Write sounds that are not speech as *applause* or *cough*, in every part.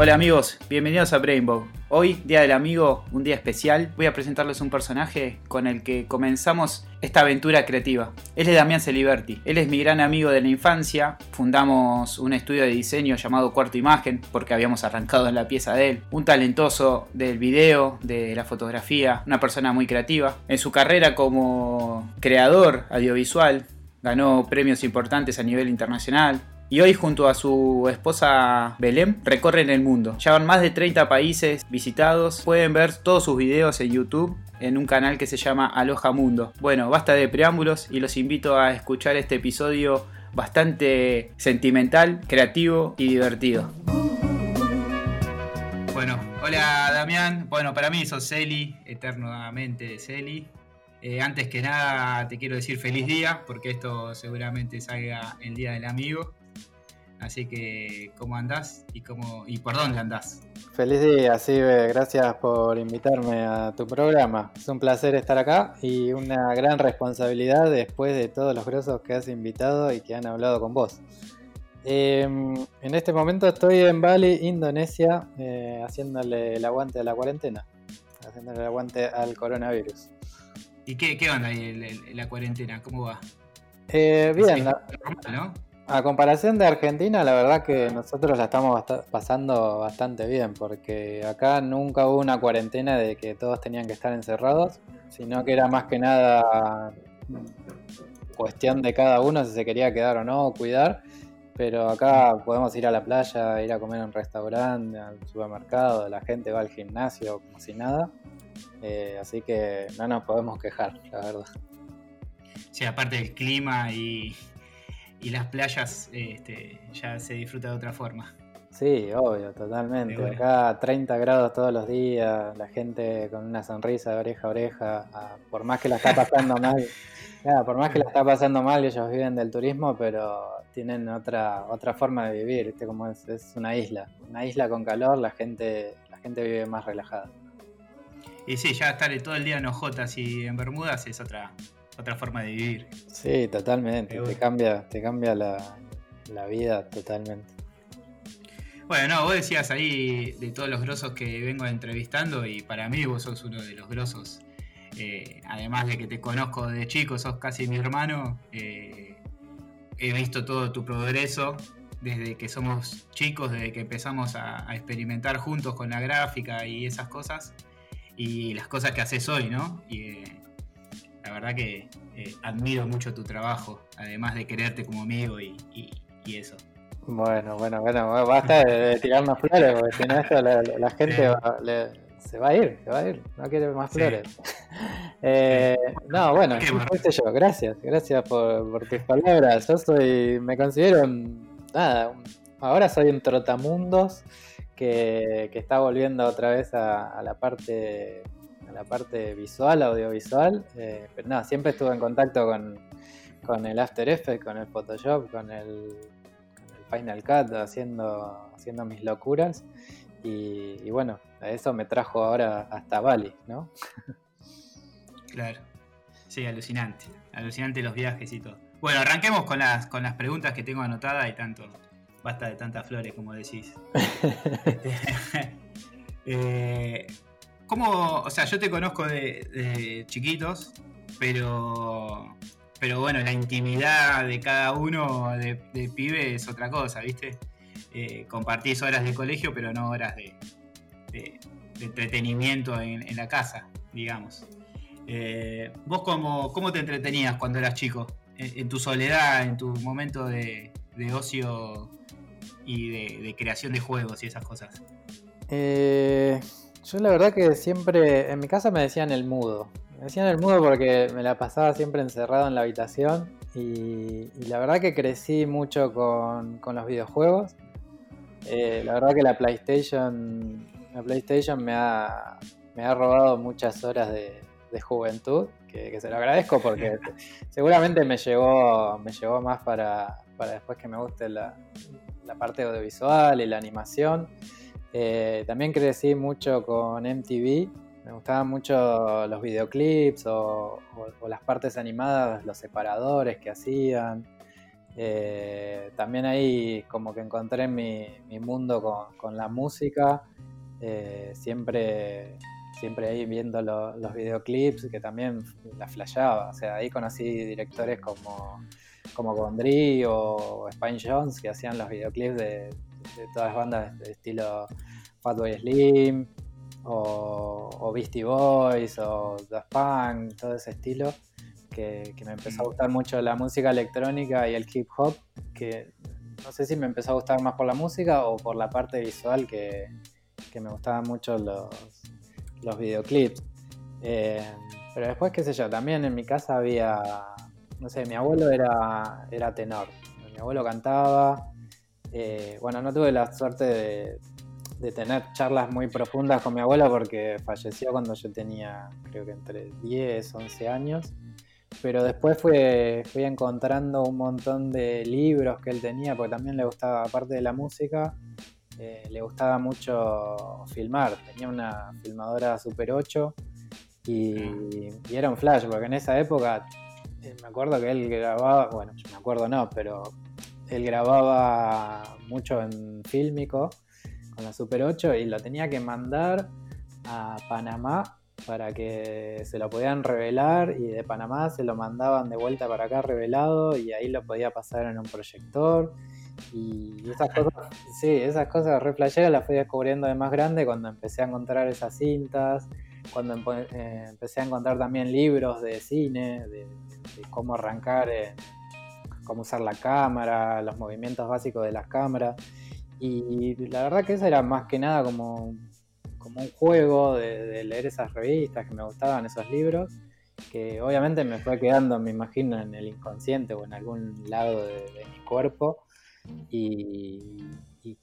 Hola amigos, bienvenidos a Brainbow. Hoy, Día del Amigo, un día especial, voy a presentarles un personaje con el que comenzamos esta aventura creativa. Él es Damián Celiberti, él es mi gran amigo de la infancia, fundamos un estudio de diseño llamado Cuarto Imagen, porque habíamos arrancado en la pieza de él, un talentoso del video, de la fotografía, una persona muy creativa. En su carrera como creador audiovisual, ganó premios importantes a nivel internacional, y hoy junto a su esposa Belém recorren el mundo. Ya van más de 30 países visitados. Pueden ver todos sus videos en YouTube en un canal que se llama Aloha Mundo. Bueno, basta de preámbulos y los invito a escuchar este episodio bastante sentimental, creativo y divertido. Bueno, hola Damián. Bueno, para mí sos Celi, eternamente Celi. Eh, antes que nada te quiero decir feliz día, porque esto seguramente salga el Día del Amigo. Así que, ¿cómo andás y, cómo, y por dónde andás? Feliz día, Sibe. Gracias por invitarme a tu programa. Es un placer estar acá y una gran responsabilidad después de todos los grosos que has invitado y que han hablado con vos. Em, en este momento estoy en Bali, Indonesia, eh, haciéndole el aguante a la cuarentena, haciéndole el aguante al coronavirus. ¿Y qué, qué onda ahí la cuarentena? ¿Cómo va? Eh, bien, ¿no? A comparación de Argentina, la verdad que nosotros la estamos pasando bastante bien, porque acá nunca hubo una cuarentena de que todos tenían que estar encerrados, sino que era más que nada cuestión de cada uno si se quería quedar o no, cuidar. Pero acá podemos ir a la playa, ir a comer en un restaurante, al supermercado, la gente va al gimnasio como nada. Eh, así que no nos podemos quejar, la verdad. Sí, aparte del clima y, y las playas este, ya se disfruta de otra forma. Sí, obvio, totalmente. Acá 30 grados todos los días, la gente con una sonrisa de oreja a oreja, por más que la está pasando *laughs* mal, por más que la está pasando mal, ellos viven del turismo, pero tienen otra otra forma de vivir, ¿viste? Como es, es una isla, una isla con calor, la gente la gente vive más relajada. Y sí, ya estar todo el día en Ojotas y en Bermudas es otra otra forma de vivir. Sí, totalmente. Te cambia, te cambia la, vida totalmente. Bueno, no, vos decías ahí de todos los grosos que vengo entrevistando y para mí vos sos uno de los grosos. Eh, además de que te conozco de chico, sos casi mi hermano. Eh, he visto todo tu progreso desde que somos chicos, desde que empezamos a, experimentar juntos con la gráfica y esas cosas. Y las cosas que haces hoy, ¿no? Y, eh, la verdad que eh, admiro mucho tu trabajo, además de quererte como amigo y, eso. Bueno, bueno, bueno, basta de, tirarnos flores, porque si no esto la, gente se va a ir, se va a ir, no quiere más flores. *laughs* Eh, no, bueno, qué yo, gracias, gracias por, tus palabras. Yo soy, me considero, nada, ahora soy un trotamundos que, que está volviendo otra vez a la parte la parte visual, audiovisual, eh, pero no, siempre estuve en contacto con, el After Effects, con el Photoshop, con el, Final Cut, haciendo, haciendo mis locuras. Y, bueno, eso me trajo ahora hasta Bali, ¿no? *laughs* Claro. Sí, alucinante. Alucinante los viajes y todo. Bueno, arranquemos con las, con las preguntas que tengo anotadas y tanto. Basta de tantas flores, como decís. *laughs* *laughs* eh, ¿Cómo, o sea, yo te conozco de, chiquitos, pero, pero bueno, la intimidad de cada uno de, pibe es otra cosa, ¿viste? Eh, compartís horas de colegio, pero no horas de, entretenimiento en, la casa, digamos. Eh, ¿Vos cómo, cómo, te entretenías cuando eras chico? En, tu soledad, en tu momento de, ocio y de, creación de juegos y esas cosas. Eh, yo la verdad que siempre, en mi casa me decían el mudo. Me decían el mudo porque me la pasaba siempre encerrado en la habitación y, la verdad que crecí mucho con, los videojuegos. Eh, la verdad que la PlayStation, la PlayStation me ha, me ha robado muchas horas de, juventud, que, se lo agradezco porque *laughs* seguramente me llevó, me llevó más para, después que me guste la, la parte audiovisual y la animación. Eh, también crecí mucho con MTV. Me gustaban mucho los videoclips o, las partes animadas, los separadores que hacían. Eh, también ahí como que encontré mi, mundo con, la música, eh, siempre, siempre ahí viendo los videoclips que también la flasheaba, o sea, ahí conocí directores como, como Gondry o Spine Jones que hacían los videoclips de, todas las bandas de estilo Fatboy Slim o, o Beastie Boys o Daft Punk, todo ese estilo que, me empezó a gustar mucho la música electrónica y el hip hop, que no sé si me empezó a gustar más por la música o por la parte visual, que, me gustaban mucho los, los videoclips. Eh, pero después, qué sé yo, también en mi casa había, no sé, mi abuelo era, era tenor, mi abuelo cantaba, eh, bueno, no tuve la suerte de, tener charlas muy profundas con mi abuelo porque falleció cuando yo tenía, creo que entre 10, 11 años pero después fui, encontrando un montón de libros que él tenía, porque también le gustaba, aparte de la música, eh, le gustaba mucho filmar. Tenía una filmadora Super 8 y, era un flash, porque en esa época eh, me acuerdo que él grababa, bueno, me acuerdo no, pero él grababa mucho en fílmico con la Super 8 y lo tenía que mandar a Panamá para que se lo podían revelar y de Panamá se lo mandaban de vuelta para acá revelado y ahí lo podía pasar en un proyector. Y esas cosas, *laughs* sí, esas cosas re las fui descubriendo de más grande cuando empecé a encontrar esas cintas, cuando eh, empecé a encontrar también libros de cine, de, cómo arrancar, cómo usar la cámara, los movimientos básicos de las cámaras y la verdad que eso era más que nada como como un juego de, leer esas revistas que me gustaban, esos libros, que obviamente me fue quedando, me imagino, en el inconsciente o en algún lado de, mi cuerpo y,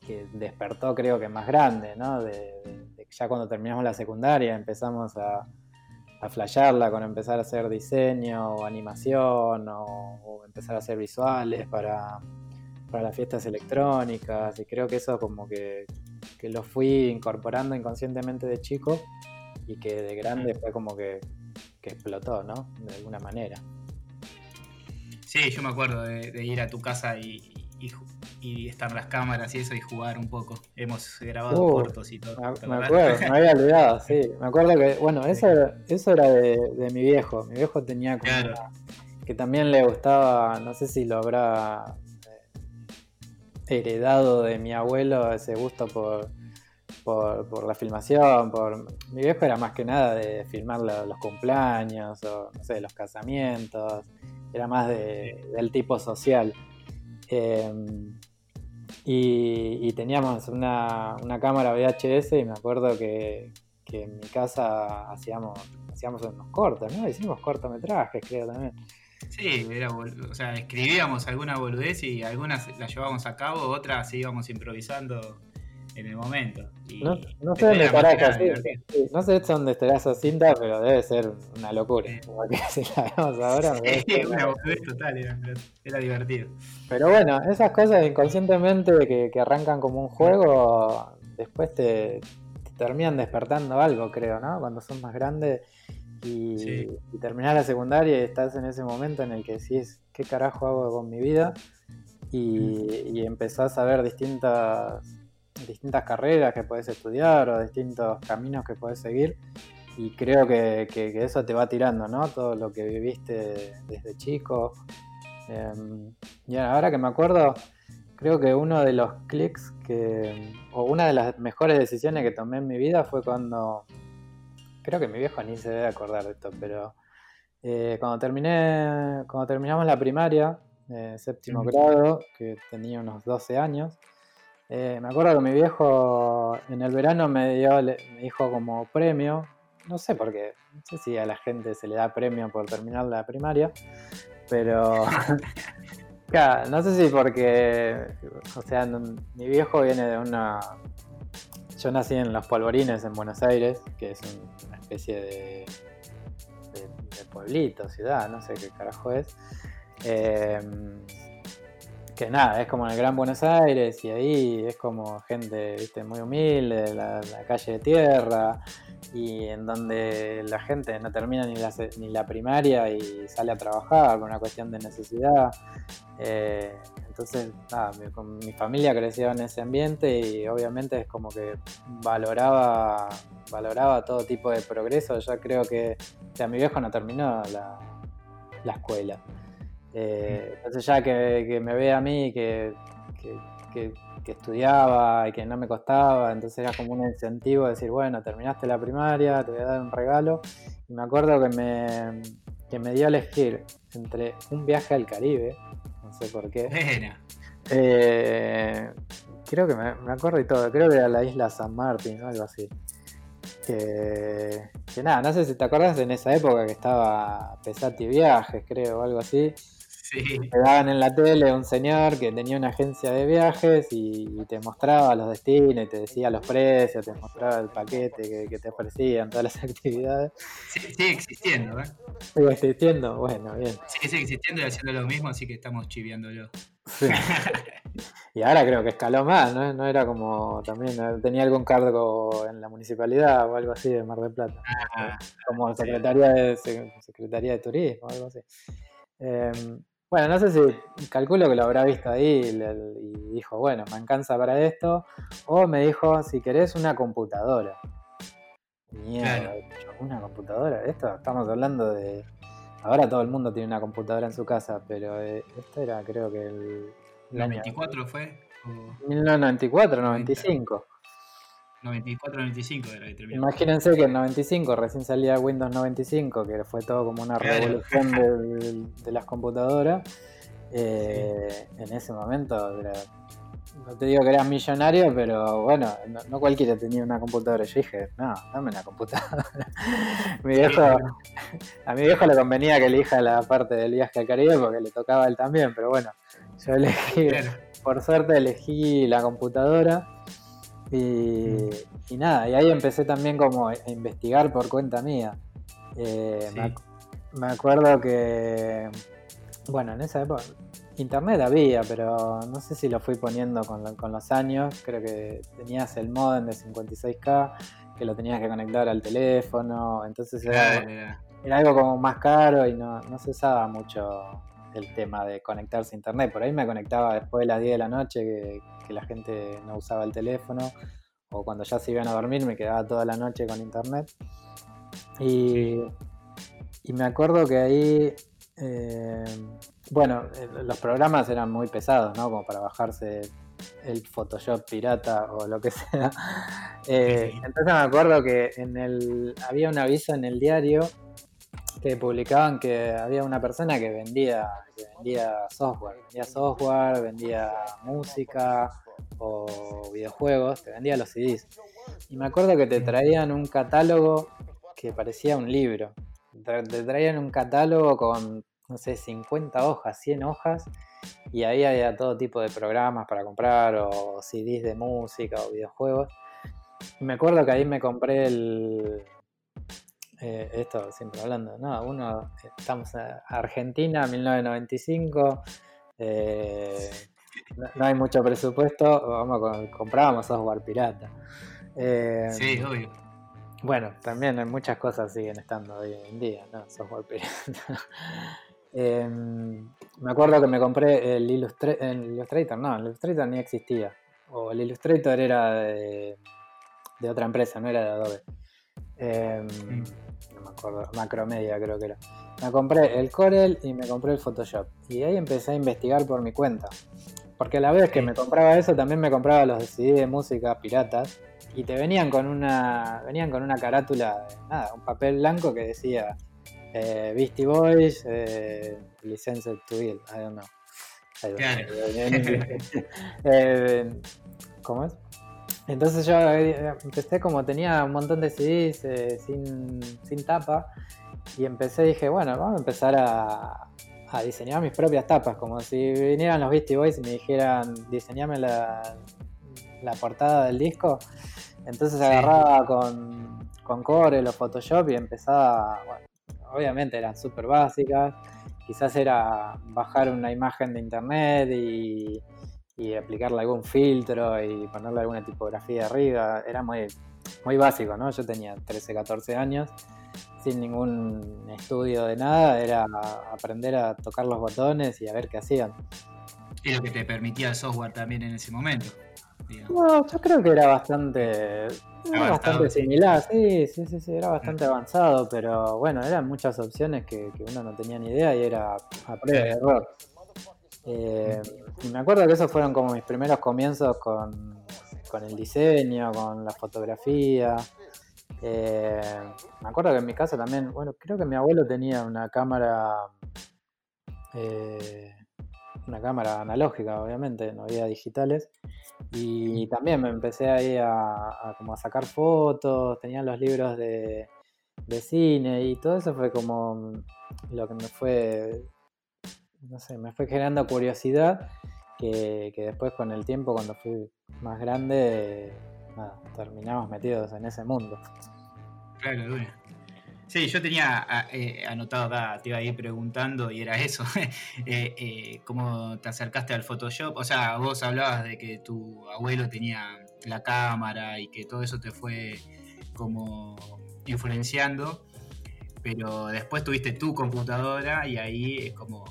que despertó creo que más grande, ¿no? De, ya cuando terminamos la secundaria empezamos a, a flashearla con empezar a hacer diseño o animación o empezar a hacer visuales para, para las fiestas electrónicas y creo que eso como que, lo fui incorporando inconscientemente de chico y que de grande fue como que, explotó, ¿no? De alguna manera. Sí, yo me acuerdo de, ir a tu casa y, y, estar las cámaras y eso y jugar un poco. Hemos grabado uh, cortos y todo. Me, acuerdo, me había olvidado, *laughs* sí. Me acuerdo que, bueno, eso, eso era de, mi viejo. Mi viejo tenía como que también le gustaba, no sé si lo habrá heredado de mi abuelo ese gusto por, por, la filmación, por mi viejo era más que nada de filmar los cumpleaños o no sé, los casamientos, era más del tipo social. Em, y, teníamos una, cámara VHS y me acuerdo que, en mi casa hacíamos, hacíamos unos cortos, ¿no? Hicimos cortometrajes, creo también. Sí, era, o sea, escribíamos alguna boludez y algunas las llevábamos a cabo, otras íbamos improvisando en el momento. no, sé dónde estará esa cinta. No sé dónde estará esa cinta, pero debe ser una locura. Como que si la vemos ahora. Sí, *laughs* una boludez total, era, divertido. Pero bueno, esas cosas inconscientemente que, que arrancan como un juego, después te, te terminan despertando algo, creo, ¿no? Cuando son más grandes y, terminar la secundaria y estás en ese momento en el que decís, ¿qué carajo hago con mi vida? Y, empezás a ver distintas, distintas carreras que puedes estudiar o distintos caminos que puedes seguir. Y creo que, eso te va tirando, ¿no? Todo lo que viviste desde chico. Em, y ahora que me acuerdo, creo que uno de los clics que, o una de las mejores decisiones que tomé en mi vida fue cuando creo que mi viejo ni se debe acordar de esto, pero eh, cuando terminé, cuando terminamos la primaria, eh, séptimo grado, que tenía unos 12 años, eh, me acuerdo que mi viejo en el verano me, dio, me dijo como premio, no sé por qué, no sé si a la gente se le da premio por terminar la primaria, pero *laughs* no sé si porque, o sea, mi viejo viene de una... Yo nací en Los Polvorines, en Buenos Aires, que es un, especie de, pueblito, ciudad, no sé qué carajo es. Em, que nada, es como en el Gran Buenos Aires y ahí es como gente ¿viste? muy humilde, la, calle de tierra y en donde la gente no termina ni la, ni la primaria y sale a trabajar por una cuestión de necesidad. Eh, entonces, nada, mi, mi, familia creció en ese ambiente y obviamente es como que valoraba, valoraba todo tipo de progreso. Yo creo que o mi viejo no terminó la, la escuela. Eh, entonces ya que, me ve a mí que, que, estudiaba y que no me costaba, entonces era como un incentivo de decir, bueno, terminaste la primaria, te voy a dar un regalo. Y me acuerdo que me, que me dio a elegir entre un viaje al Caribe, no sé por qué. Eh, creo que me, me, acuerdo y todo, creo que era la isla San Martín o algo así. Que, que, nada, no sé si te acuerdas en esa época que estaba Pesati Viajes, creo, o algo así. Te daban en la tele un señor que tenía una agencia de viajes y, te mostraba los destinos y te decía los precios, te mostraba el paquete que, te ofrecían, todas las *laughs* actividades. Sí, sigue existiendo, ¿eh? Sigue existiendo, bueno, bien. Sí, sigue existiendo y haciendo lo mismo, así que estamos chiviándolo. *laughs* y ahora creo que escaló más, ¿no? No era como también, tenía algún cargo en la municipalidad o algo así de Mar del Plata. Ah, como secretaría, de, secretaría de Turismo algo así. Em, bueno, no sé si calculo que lo habrá visto ahí y, dijo, bueno, me alcanza para esto. O me dijo, si querés una computadora. Mierda, una computadora. Esto estamos hablando de. Ahora todo el mundo tiene una computadora en su casa, pero eh, esto era creo que el. ¿El 24 fue? 1994, 95. 94-95 era que terminó. Imagínense que en 95 recién salía Windows 95, que fue todo como una revolución de, las computadoras. Eh, en ese momento no te digo que eras millonario, pero bueno, no, cualquiera tenía una computadora. Yo dije, no, dame una computadora. *laughs* mi viejo, a mi viejo le convenía que elija la parte del viaje al Caribe porque le tocaba a él también, pero bueno, yo elegí, por suerte elegí la computadora. Y, nada, y ahí empecé también como a investigar por cuenta mía. Eh, me, acuerdo que, bueno, en esa época internet había, pero no sé si lo fui poniendo con, los años. Creo que tenías el modem de 56K, que lo tenías que conectar al teléfono, entonces era, algo como más caro y no, no se usaba mucho el tema de conectarse a internet. Por ahí me conectaba después de las 10 de la noche que, la gente no usaba el teléfono o cuando ya se iban a dormir me quedaba toda la noche con internet. Y, y me acuerdo que ahí, eh, bueno, los programas eran muy pesados, ¿no? Como para bajarse el Photoshop pirata o lo que sea. *laughs* Eh, entonces me acuerdo que en el, había un aviso en el diario que publicaban que había una persona que vendía, vendía software, vendía software, vendía música o videojuegos, te vendía los CDs. Y me acuerdo que te traían un catálogo que parecía un libro. Te traían un catálogo con, no sé, 50 hojas, 100 hojas, y ahí había todo tipo de programas para comprar, o CDs de música, o videojuegos. Me acuerdo que ahí me compré el, eh, esto siempre hablando, ¿no? Uno, estamos en Argentina, 1995, eh, no, hay mucho presupuesto, vamos comprábamos software pirata. Eh, sí, obvio. Bueno, también muchas cosas siguen estando hoy en día, ¿no? Software pirata. *laughs* Em, me acuerdo que me compré el, Illustrator, no, el Illustrator ni existía. O el Illustrator era de, de otra empresa, no era de Adobe. Em, no me acuerdo, Macromedia creo que era. Me compré el Corel y me compré el Photoshop. Y ahí empecé a investigar por mi cuenta. Porque a la vez que me compraba eso, también me compraba los CD de música piratas. Y te venían con una. Venían con una carátula, nada, un papel blanco que decía eh, Beastie Boys, eh, Licensed to Ill, I don't know. *laughs* Eh, ¿Cómo es? Entonces yo eh, empecé como tenía un montón de CDs eh, sin, tapa y empecé, dije, bueno, vamos a empezar a, diseñar mis propias tapas, como si vinieran los Beastie Boys y me dijeran, diseñame la, la portada del disco. Entonces agarraba con, con Core o Photoshop y empezaba, bueno, obviamente eran súper básicas, quizás era bajar una imagen de internet y y aplicarle algún filtro y ponerle alguna tipografía arriba. Era muy, muy básico, ¿no? Yo tenía 13, 14 años, sin ningún estudio de nada, era aprender a tocar los botones y a ver qué hacían. Y lo que te permitía el software también en ese momento. No, yo creo que era bastante, bastante similar, sí, sí, sí, sí, era bastante avanzado, pero bueno, eran muchas opciones que, uno no tenía ni idea y era a prueba de error. Eh, y me acuerdo que esos fueron como mis primeros comienzos con, el diseño, con la fotografía. Eh, me acuerdo que en mi casa también, bueno, creo que mi abuelo tenía una cámara, eh, una cámara analógica, obviamente, no había digitales. Y también me empecé ahí a, como a sacar fotos, tenía los libros de, de cine y todo eso fue como lo que me fue no sé, me fue generando curiosidad que, después con el tiempo, cuando fui más grande, terminamos metidos en ese mundo. Claro, Sí, yo tenía ah, eh, anotado acá, te iba a ir preguntando y era eso, *laughs* eh, eh, cómo te acercaste al Photoshop, o sea, vos hablabas de que tu abuelo tenía la cámara y que todo eso te fue como influenciando, pero después tuviste tu computadora y ahí es como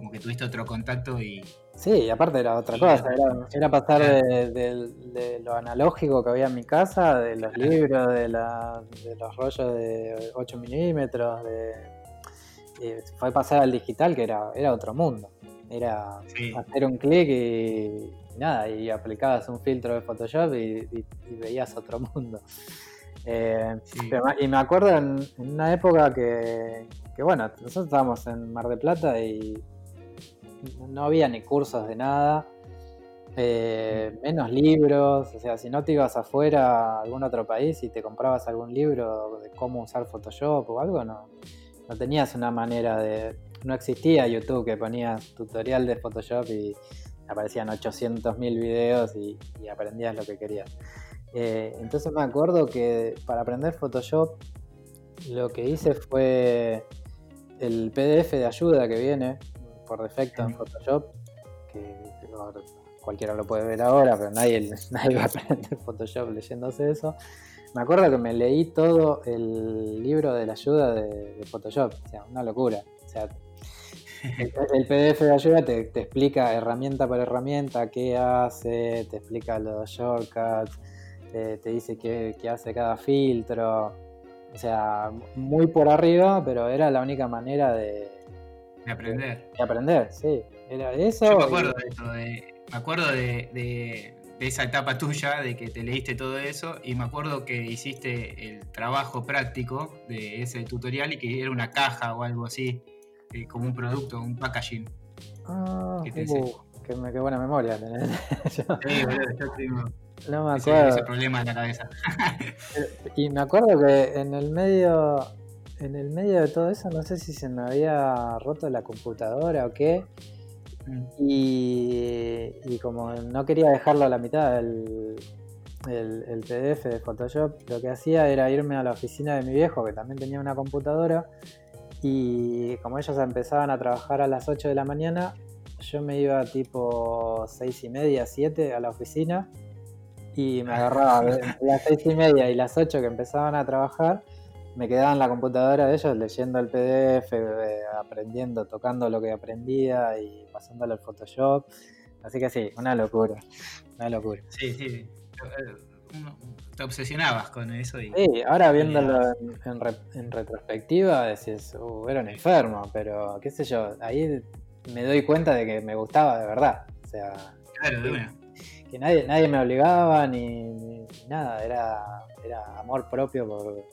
como que tuviste otro contacto y... Sí, aparte era otra cosa, era, pasar de, lo analógico que había en mi casa, de los libros, de, los rollos de 8 milímetros, de, fue pasar al digital que era, era otro mundo. Era hacer un clic y, nada, y aplicabas un filtro de Photoshop y, veías otro mundo. Eh, y me acuerdo en, una época que, que, bueno, nosotros estábamos en Mar de Plata y no había ni cursos de nada, eh, menos libros, o sea, si no te ibas afuera a algún otro país y te comprabas algún libro de cómo usar Photoshop o algo, no, no tenías una manera de... No existía YouTube que ponías tutorial de Photoshop y aparecían 800.000 videos y, aprendías lo que querías. Eh, entonces me acuerdo que para aprender Photoshop lo que hice fue el PDF de ayuda que viene, por defecto en Photoshop, que, cualquiera lo puede ver ahora, pero nadie, *laughs* nadie va a aprender Photoshop leyéndose eso. Me acuerdo que me leí todo el libro de la ayuda de, Photoshop, o sea, una locura. El, PDF de ayuda te, explica herramienta por herramienta qué hace, te explica los shortcuts, te, dice qué, qué, hace cada filtro. O sea, muy por arriba, pero era la única manera de, de aprender. De aprender, sí. Era eso. Yo me acuerdo de eso, me acuerdo de, esa etapa tuya, de que te leíste todo eso, y me acuerdo que hiciste el trabajo práctico de ese tutorial y que era una caja o algo así, eh, como un producto, un packaging. Ah, qué, buena memoria tenés. *laughs* sí, boludo, yo tengo no me acuerdo. ese problema en la cabeza. *laughs* y me acuerdo que en el medio en el medio de todo eso, no sé si se me había roto la computadora o qué. Mm. Y, como no quería dejarlo a la mitad el, el, PDF de Photoshop, lo que hacía era irme a la oficina de mi viejo, que también tenía una computadora. Y como ellos empezaban a trabajar a las 8 de la mañana, yo me iba tipo 6 y media, 7 a la oficina. Y me agarraba las 6 y media y las 8 que empezaban a trabajar me quedaba en la computadora de ellos leyendo el PDF, eh, aprendiendo, tocando lo que aprendía y pasándolo al Photoshop. Así que sí, una locura, una locura. Sí, sí. Te obsesionabas con eso. Y, sí, ahora viéndolo en, retrospectiva decís, uh, era un enfermo, pero qué sé yo, ahí me doy cuenta de que me gustaba de verdad. O sea, claro, que, que nadie, nadie me obligaba ni, nada, era, era amor propio por,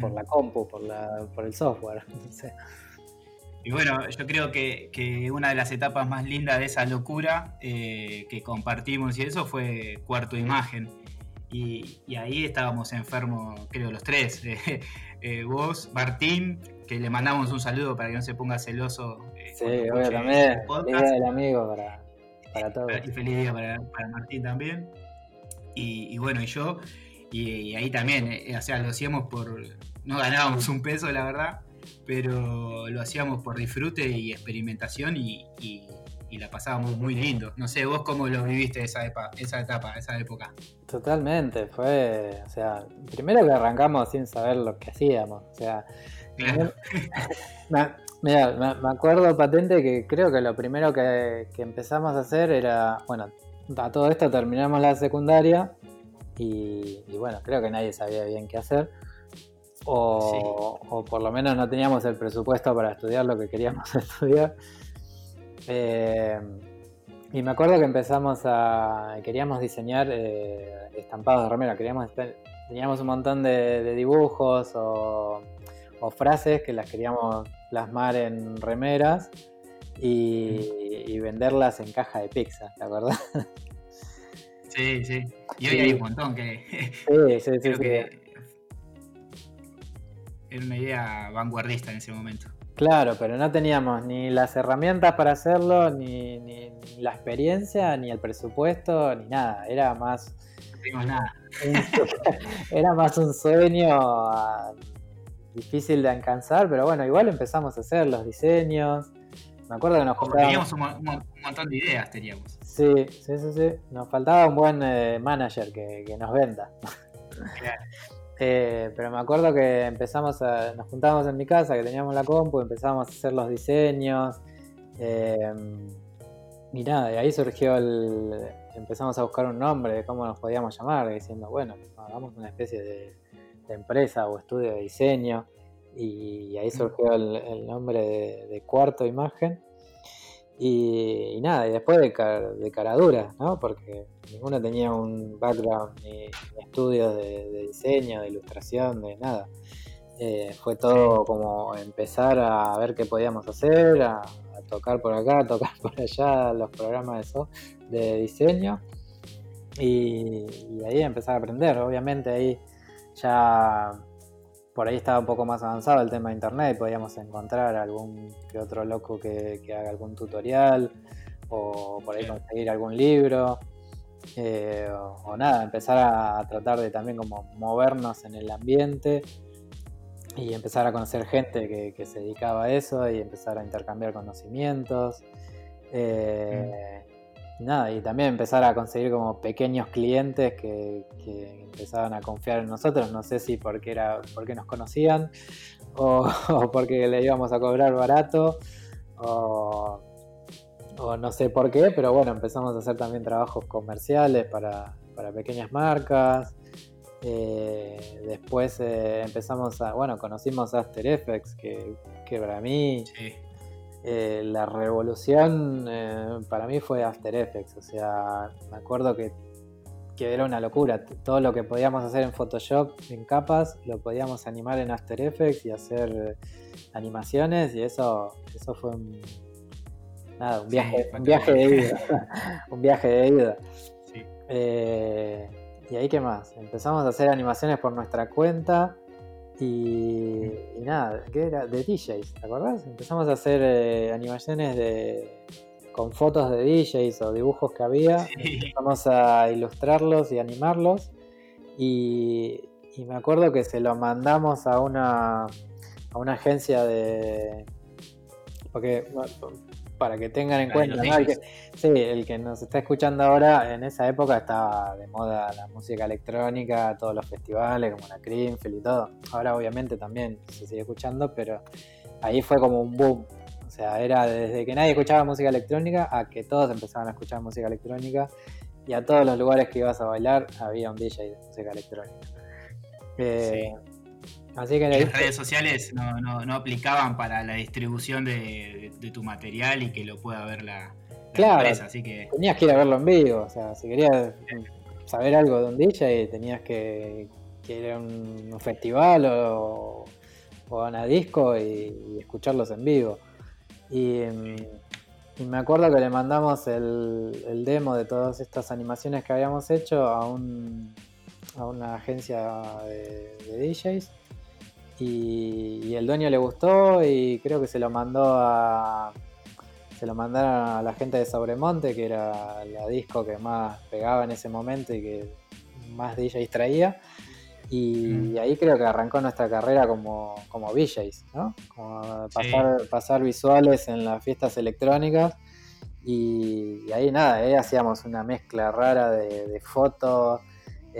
por la compu, por, la, por el software. *laughs* Y bueno, yo creo que, una de las etapas más lindas de esa locura eh, que compartimos y eso fue Cuarto Imagen. Y, ahí estábamos enfermos, creo, los tres. *laughs* Eh, vos, Martín, que le mandamos un saludo para que no se ponga celoso. Eh, sí, bueno, también. Feliz día del amigo para, para todos. Y feliz día para, Martín también. Y, bueno, y yo, y, ahí también, o sea, lo hacíamos por, no ganábamos un peso, la verdad, pero lo hacíamos por disfrute y experimentación y, y la pasábamos muy lindo. No sé, vos cómo lo viviste esa, esa etapa, esa época. Totalmente, fue, o sea, primero que arrancamos sin saber lo que hacíamos, o sea, *laughs* me, mira, me, acuerdo patente que creo que lo primero que, empezamos a hacer era, bueno, a todo esto terminamos la secundaria y, bueno, creo que nadie sabía bien qué hacer. O, por lo menos no teníamos el presupuesto para estudiar lo que queríamos *laughs* estudiar. Eh, y me acuerdo que empezamos a. queríamos diseñar eh, estampados de remera, queríamos teníamos un montón de, dibujos o, frases que las queríamos plasmar en remeras y, venderlas en caja de pizza, ¿te acuerdas? Sí, sí. Y hoy hay un montón que. Sí, sí, *laughs* sí. Que era una idea vanguardista en ese momento. Claro, pero no teníamos ni las herramientas para hacerlo, ni, ni, la experiencia, ni el presupuesto, ni nada. Era más. No nada. *laughs* era más un sueño ah, difícil de alcanzar, pero bueno, igual empezamos a hacer los diseños. Me acuerdo que nos Teníamos un, montón de ideas, teníamos. Sí, sí, sí, sí. Nos faltaba un buen eh, manager que, que, nos venda. Claro. Eh, pero me acuerdo que empezamos a, nos juntábamos en mi casa, que teníamos la compu, empezamos a hacer los diseños. Eh, y nada, de ahí surgió el. Empezamos a buscar un nombre de cómo nos podíamos llamar, diciendo, bueno, hagamos una especie de, empresa o estudio de diseño. Y, ahí surgió el, nombre de Cuarto Imagen. Y, nada, y después de, de cara ¿no? Porque ninguno tenía un background ni, estudios de, diseño, de ilustración, de nada. Eh, fue todo como empezar a ver qué podíamos hacer, a, tocar por acá, a tocar *laughs* por allá los programas de, de diseño. Y, y ahí empezar a aprender. Obviamente ahí ya por ahí estaba un poco más avanzado el tema de internet, podíamos encontrar algún que otro loco que, haga algún tutorial o por ahí conseguir algún libro. Eh, o, nada, empezar a, tratar de también como movernos en el ambiente y empezar a conocer gente que, se dedicaba a eso y empezar a intercambiar conocimientos. Eh, nada, y también empezar a conseguir como pequeños clientes que, empezaban a confiar en nosotros, no sé si porque era porque nos conocían o, *laughs* porque le íbamos a cobrar barato o, no sé por qué, pero bueno, empezamos a hacer también trabajos comerciales para, pequeñas marcas. Eh, después eh, empezamos a, bueno, conocimos After Effects, que, que para mí eh, la revolución eh, para mí fue After Effects. O sea, me acuerdo que, era una locura. Todo lo que podíamos hacer en Photoshop, en capas, lo podíamos animar en After Effects y hacer animaciones. Y eso, eso fue un, nada, un viaje, *laughs* un viaje de ida. un viaje de ida. Eh, y ahí qué más. Empezamos a hacer animaciones por nuestra cuenta. Y, nada, ¿qué era? De DJs, ¿te acordás? Empezamos a hacer eh, animaciones de con fotos de DJs o dibujos que había. Empezamos a ilustrarlos y animarlos. Y, me acuerdo que se lo mandamos a una, a una agencia de. Porque para que tengan en cuenta, ¿no? el que, sí, el que nos está escuchando ahora, en esa época estaba de moda la música electrónica, todos los festivales como la Creamfield y todo. Ahora obviamente también se sigue escuchando, pero ahí fue como un boom. O sea, era desde que nadie escuchaba música electrónica a que todos empezaban a escuchar música electrónica y a todos los lugares que ibas a bailar había un DJ de música electrónica. Eh, Así que las redes sociales no, aplicaban para la distribución de, tu material y que lo pueda ver la, empresa. Así que... Tenías que ir a verlo en vivo. O sea, si querías saber algo de un DJ, tenías que, ir a un, festival o, a una disco y, escucharlos en vivo. Y, me acuerdo que le mandamos el, demo de todas estas animaciones que habíamos hecho a, un, a una agencia de, de DJs y, el dueño le gustó y creo que se lo mandó a. Se lo mandaron a la gente de Sobremonte, que era la disco que más pegaba en ese momento y que más DJs traía. Y, mm. ahí creo que arrancó nuestra carrera como, como DJs, ¿no? Como pasar, pasar visuales en las fiestas electrónicas Y, ahí nada, ahí hacíamos una mezcla rara de, fotos,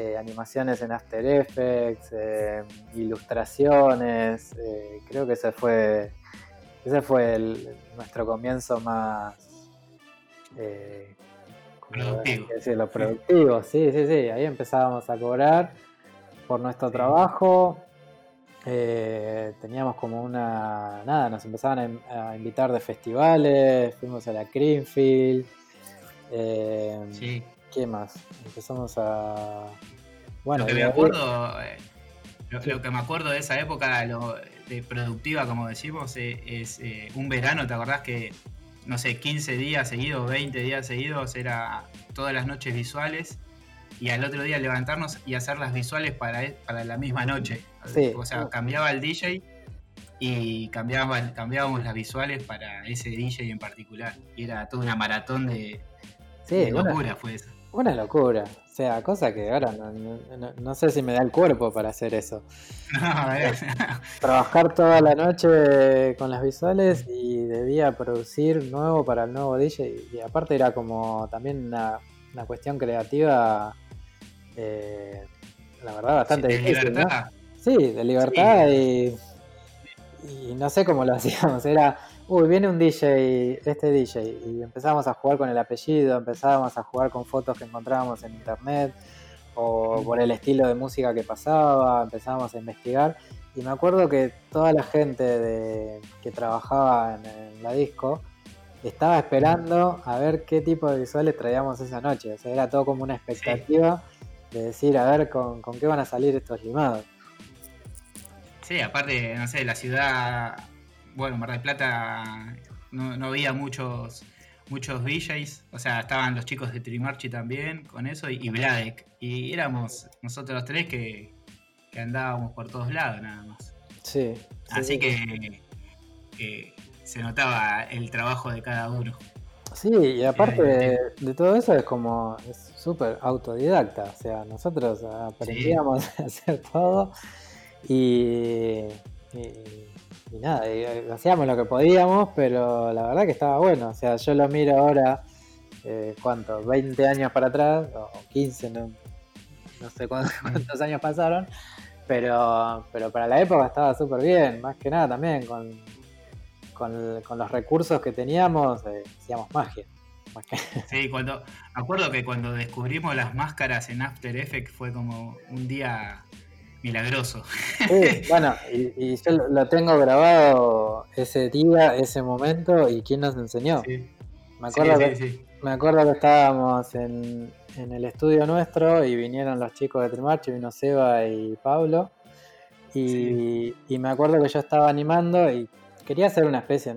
eh, animaciones en After Effects, eh, ilustraciones. Eh, creo que ese fue, ese fue nuestro comienzo más productivo. Decirlo, productivo, sí, sí, sí. Ahí empezábamos a cobrar por nuestro trabajo. Teníamos como una. Nada, nos empezaban a, invitar de festivales, fuimos a la Greenfield. Sí. ¿Qué más? Empezamos a. Bueno, lo que me acuerdo. Eh, lo, que me acuerdo de esa época de productiva, como decimos, es, un verano, ¿te acordás que, no sé, 15 días seguidos, 20 días seguidos, era todas las noches visuales? y al otro día levantarnos y hacer las visuales para, para la misma noche. O sea, cambiaba el DJ y cambiaba, cambiábamos las visuales para ese DJ en particular. Y era toda una maratón de, locura, fue eso. Una locura. O sea, cosa que ahora no, sé si me da el cuerpo para hacer eso. *laughs* *laughs* Trabajar toda la noche con las visuales y debía producir nuevo para el nuevo DJ. Y aparte era como también una, una cuestión creativa eh, la verdad, bastante de difícil. Libertad. Sí, de libertad y, y no sé cómo lo *laughs* hacíamos. Era, uy, viene un DJ, este DJ, y empezábamos a jugar con el apellido, empezábamos a jugar con fotos que encontrábamos en internet o por el estilo de música que pasaba, empezábamos a investigar. Y me acuerdo que toda la gente de, que trabajaba en, la disco estaba esperando a ver qué tipo de visuales traíamos esa noche. O sea, era todo como una expectativa de decir, a ver con, qué van a salir estos limados. Sí, aparte, no sé, la ciudad, bueno, Mar del Plata no, había muchos muchos DJs, o sea, estaban los chicos de Trimarchi también con eso y, y Vladek. Y éramos nosotros los tres que, andábamos por todos lados nada más. Sí. Así Que, se notaba el trabajo de cada uno. Sí, y aparte de, de, todo eso es como, súper autodidacta. O sea, nosotros aprendíamos *laughs* a hacer todo y, nada, eh, hacíamos lo que podíamos, pero la verdad que estaba bueno. O sea, yo lo miro ahora, eh, ¿cuánto? 20 años para atrás, o 15, no, sé *laughs* cuántos, años pasaron, pero, pero para la época estaba súper bien, más que nada también con, con, los recursos que teníamos, eh, hacíamos magia. Sí, cuando, me acuerdo que cuando descubrimos las máscaras en After Effects fue como un día milagroso. Sí, *laughs* bueno, y, yo lo tengo grabado ese día, ese momento, y quién nos enseñó. Me, acuerdo que, me acuerdo que estábamos en, el estudio nuestro y vinieron los chicos de Trimarche, vino Seba y Pablo. Y, y, me acuerdo que yo estaba animando y quería hacer una especie,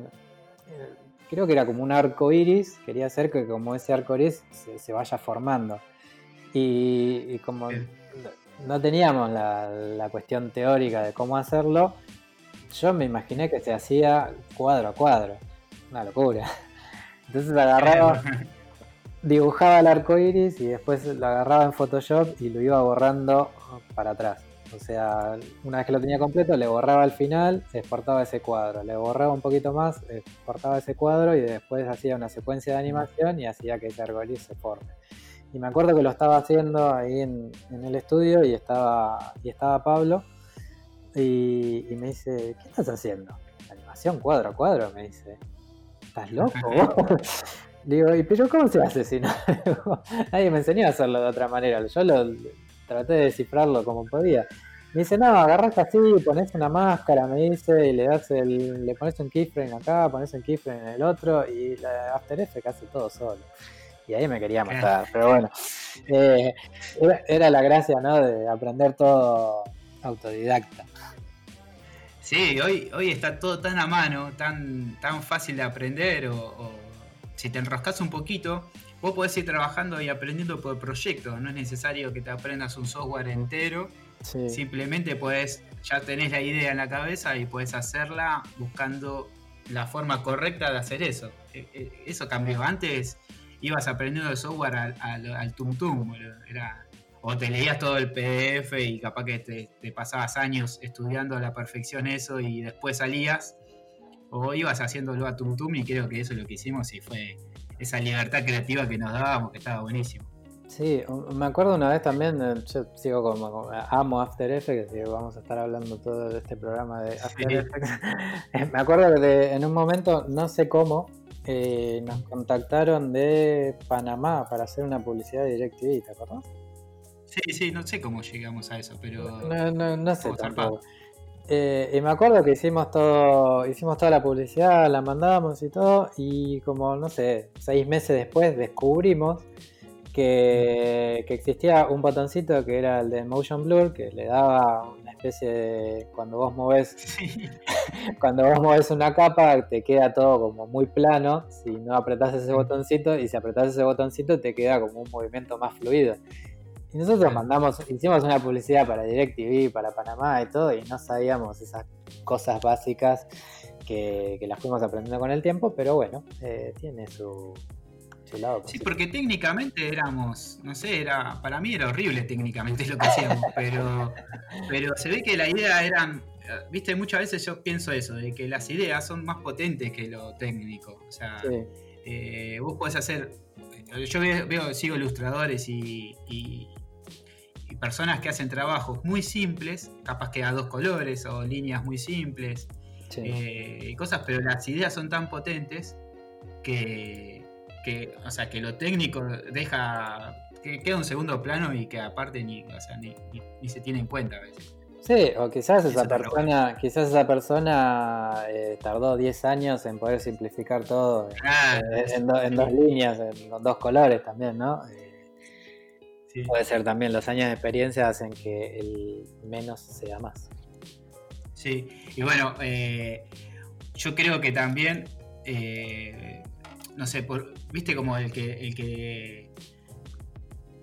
creo que era como un arco iris, quería hacer que como ese arco iris se, vaya formando. Y, como no teníamos la, cuestión teórica de cómo hacerlo, yo me imaginé que se hacía cuadro a cuadro. Una locura. *laughs* Entonces agarraba, *laughs* dibujaba el arco iris y después lo agarraba en Photoshop y lo iba borrando para atrás. O sea, una vez que lo tenía completo, le borraba el final, exportaba ese cuadro. Le borraba un poquito más, exportaba ese cuadro y después hacía una secuencia de animación y hacía que ese arcoíris se forme. Y me acuerdo que lo estaba haciendo ahí en, el estudio y estaba, y estaba Pablo y, me dice, ¿qué estás haciendo? Animación cuadro a cuadro, me dice. ¿Estás loco? *laughs* Digo, ¿y pero cómo se hace si no? *laughs* Nadie me enseñó a hacerlo de otra manera. Yo lo, traté de descifrarlo como podía. Me dice, no, agarras así, pones una máscara, me dice, y le das el, le pones un keyframe acá, pones un keyframe en el otro, y la After Effects hace todo solo. Y ahí me quería matar, pero bueno. Eh, era, la gracia, ¿no? De aprender todo autodidacta. Sí, hoy, hoy está todo tan a mano, tan, tan fácil de aprender, o, o si te enroscas un poquito, vos podés ir trabajando y aprendiendo por proyectos, no es necesario que te aprendas un software entero, simplemente puedes, ya tenés la idea en la cabeza y puedes hacerla buscando la forma correcta de hacer eso. E, e, eso cambió, antes ibas aprendiendo el software al, al, tum tum, era, o te leías todo el PDF y capaz que te, te pasabas años estudiando a la perfección eso y después salías o ibas haciéndolo a tum tum y creo que eso es lo que hicimos y fue esa libertad creativa que nos dábamos que estaba buenísimo. Sí, me acuerdo una vez también, eh, yo sigo como, amo After Effects, y vamos a estar hablando todo de este programa de After Effects. *laughs* me acuerdo que en un momento, no sé cómo, eh, nos contactaron de Panamá para hacer una publicidad de DirecTV, ¿te acuerdas? Sí, sí, no sé cómo llegamos a eso, pero... No, no, no sé tampoco. Eh, y me acuerdo que hicimos todo, hicimos toda la publicidad, la mandamos y todo, y como, no sé, seis meses después descubrimos que, existía un botoncito que era el de Motion Blur, que le daba especie de. Cuando vos moves. *laughs* *laughs* cuando vos moves una capa, te queda todo como muy plano. Si no apretás ese botoncito, y si apretás ese botoncito, te queda como un movimiento más fluido. Y nosotros mandamos, hicimos una publicidad para DirecTV, para Panamá y todo, y no sabíamos esas cosas básicas que, las fuimos aprendiendo con el tiempo, pero bueno, eh, tiene su, Sí, porque técnicamente éramos, no sé, era para mí era horrible técnicamente lo que hacíamos, *laughs* pero, pero se ve que la idea eran, viste, muchas veces yo pienso eso, de que las ideas son más potentes que lo técnico. O sea, eh, vos podés hacer, yo veo, sigo ilustradores y, personas que hacen trabajos muy simples, capaz que a dos colores o líneas muy simples, eh, y cosas, pero las ideas son tan potentes que que, o sea, que lo técnico deja, que queda un segundo plano y que aparte ni, ni, se tiene en cuenta a veces. Sí, o quizás esa persona, quizás esa persona eh, tardó 10 años en poder simplificar todo eh, en, dos líneas, en dos colores también, ¿no? Eh, puede ser también, los años de experiencia hacen que el menos sea más. Sí, y bueno, yo creo que también no sé, por, viste como el que, el que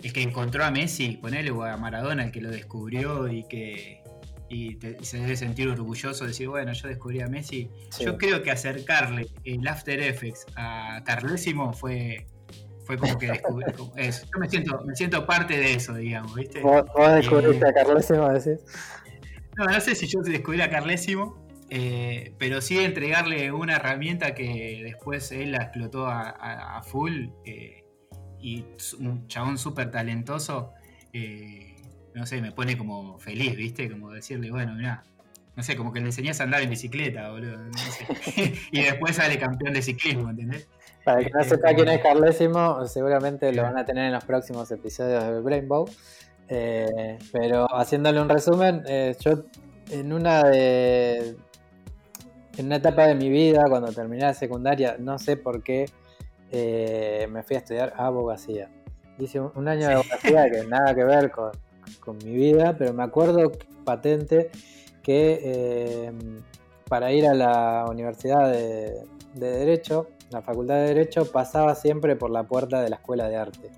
el que encontró a Messi, ponele o a Maradona, el que lo descubrió y que y, se debe sentir orgulloso de decir, bueno, yo descubrí a Messi. Yo creo que acercarle el After Effects a Carlésimo fue, fue como que descubrí *laughs* eso. Yo me siento, me siento parte de eso, digamos, ¿viste? ¿Vos, descubriste a Carlésimo, decís? No, no sé si yo descubrí a Carlésimo, eh, pero sí entregarle una herramienta que después él la explotó a, full eh, y un chabón súper talentoso, eh, no sé, me pone como feliz, ¿viste? Como decirle, bueno, mira, no sé, como que le enseñás a andar en bicicleta, boludo. *laughs* y después sale campeón de ciclismo, ¿entendés? Para que no sepa quién es Carlésimo, seguramente lo van a tener en los próximos episodios de Brainbow. pero haciéndole un resumen, yo en una de, en una etapa de mi vida, cuando terminé la secundaria, no sé por qué, eh, me fui a estudiar abogacía. Hice un, año de abogacía que *laughs* nada que ver con, mi vida, pero me acuerdo patente que eh, para ir a la Universidad de, Derecho, la Facultad de Derecho, pasaba siempre por la puerta de la Escuela de Arte.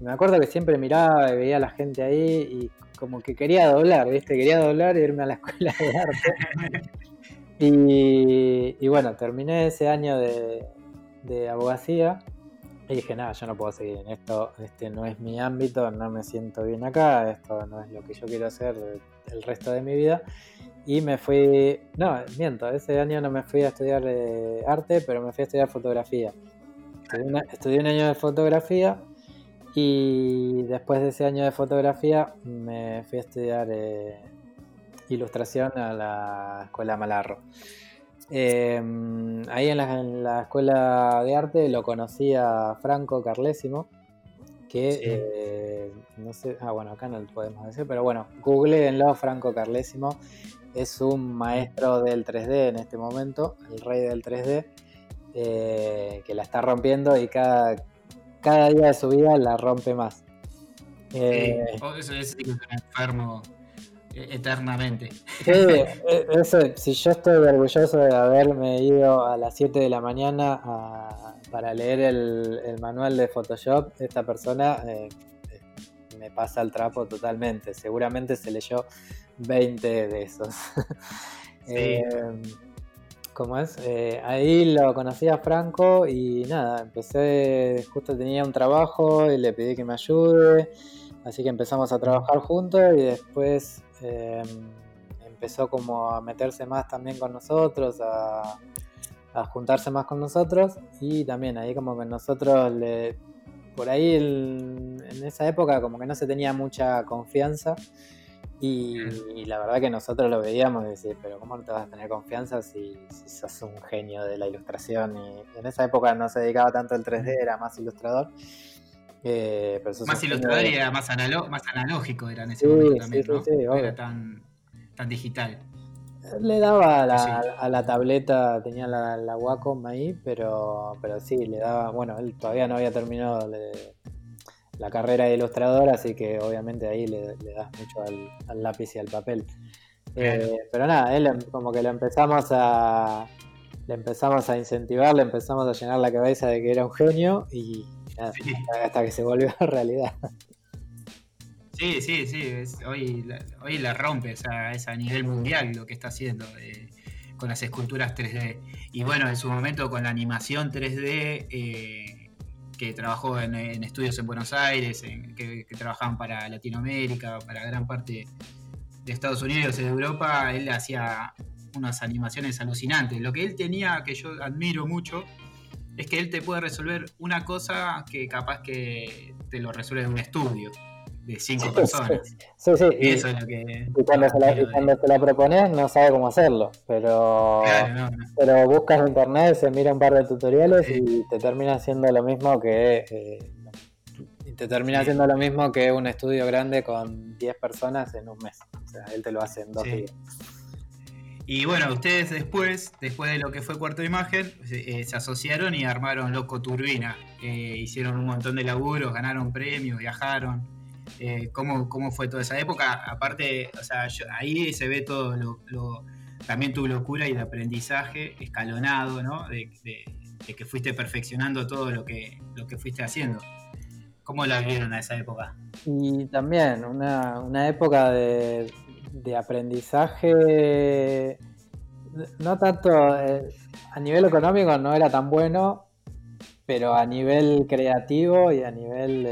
me acuerdo que siempre miraba y veía a la gente ahí y como que quería doblar, ¿viste? Quería doblar e irme a la Escuela de Arte. *laughs* Y, bueno, terminé ese año de, abogacía y dije, nada, yo no puedo seguir en esto, este no es mi ámbito, no me siento bien acá, esto no es lo que yo quiero hacer el resto de mi vida. Y me fui, no, miento, ese año no me fui a estudiar eh, arte, pero me fui a estudiar fotografía. Estudié, un año de fotografía y después de ese año de fotografía me fui a estudiar eh, ilustración a la escuela Malarro. Em, ahí en la, escuela de arte lo conocí a Franco Carlésimo, que eh, no sé, ah bueno, acá no lo podemos decir, pero bueno, googleenlo, Franco Carlésimo, es un maestro del 3D en este momento, el rey del 3D, eh, que la está rompiendo y cada, cada día de su vida la rompe más. Eh, eso es enfermo eternamente. Sí, e, eso, si yo estoy orgulloso de haberme ido a las 7 de la mañana para leer el, manual de Photoshop, esta persona eh, me pasa el trapo totalmente. Seguramente se leyó 20 de esos. *laughs* Eh, ¿Cómo es? Eh, ahí lo conocí a Franco y nada, empecé, justo tenía un trabajo y le pedí que me ayude, así que empezamos a trabajar juntos y después Em, empezó como a meterse más también con nosotros, a, a juntarse más con nosotros y también ahí como que nosotros le, por ahí en esa época como que no se tenía mucha confianza y, la verdad que nosotros lo veíamos y decíamos, pero ¿cómo no te vas a tener confianza si, sos un genio de la ilustración? Y en esa época no se dedicaba tanto al 3D, era más ilustrador. Eh, más ilustrador y era más, más analógico era en ese momento también, ¿no? no era tan, tan digital. Le daba a la, a la tableta, tenía la, la, Wacom ahí, pero, pero sí, le daba, bueno, él todavía no había terminado la carrera de ilustrador, así que obviamente ahí le, das mucho al, lápiz y al papel. Eh, pero nada, él em, como que le empezamos a le empezamos a incentivar, le empezamos a llenar la cabeza de que era un genio y hasta, que se volvió *laughs* realidad. Sí, sí, sí, hoy, hoy la rompe, es a nivel mundial lo que está haciendo eh, con las esculturas 3D. Y bueno, en su momento con la animación 3D, eh, que trabajó en, estudios en Buenos Aires, que, trabajaban para Latinoamérica, para gran parte de Estados Unidos y de Europa, él hacía unas animaciones alucinantes. Lo que él tenía, que yo admiro mucho, es que él te puede resolver una cosa que capaz que te lo resuelve en un estudio de cinco personas. Sí, sí. Y, eso es lo que. Y cuando, se la, cuando la propones, no sabe cómo hacerlo. Pero, pero buscas en internet, se mira un par de tutoriales y te termina haciendo lo mismo que. Eh, te termina haciendo lo mismo que un estudio grande con 10 personas en un mes. O sea, él te lo hace en dos días. Y bueno, ustedes después, después de lo que fue Cuarto Imagen, eh, se asociaron y armaron Loco Turbina. Eh, hicieron un montón de laburos, ganaron premios, viajaron. Eh, cómo, fue toda esa época. Aparte, o sea, ahí se ve todo lo, también tu locura y de aprendizaje escalonado, ¿no? De, que fuiste perfeccionando todo lo que, lo que fuiste haciendo. ¿Cómo la vieron a esa época? Y también una, época de, aprendizaje, no tanto eh, a nivel económico no era tan bueno, pero a nivel creativo y a nivel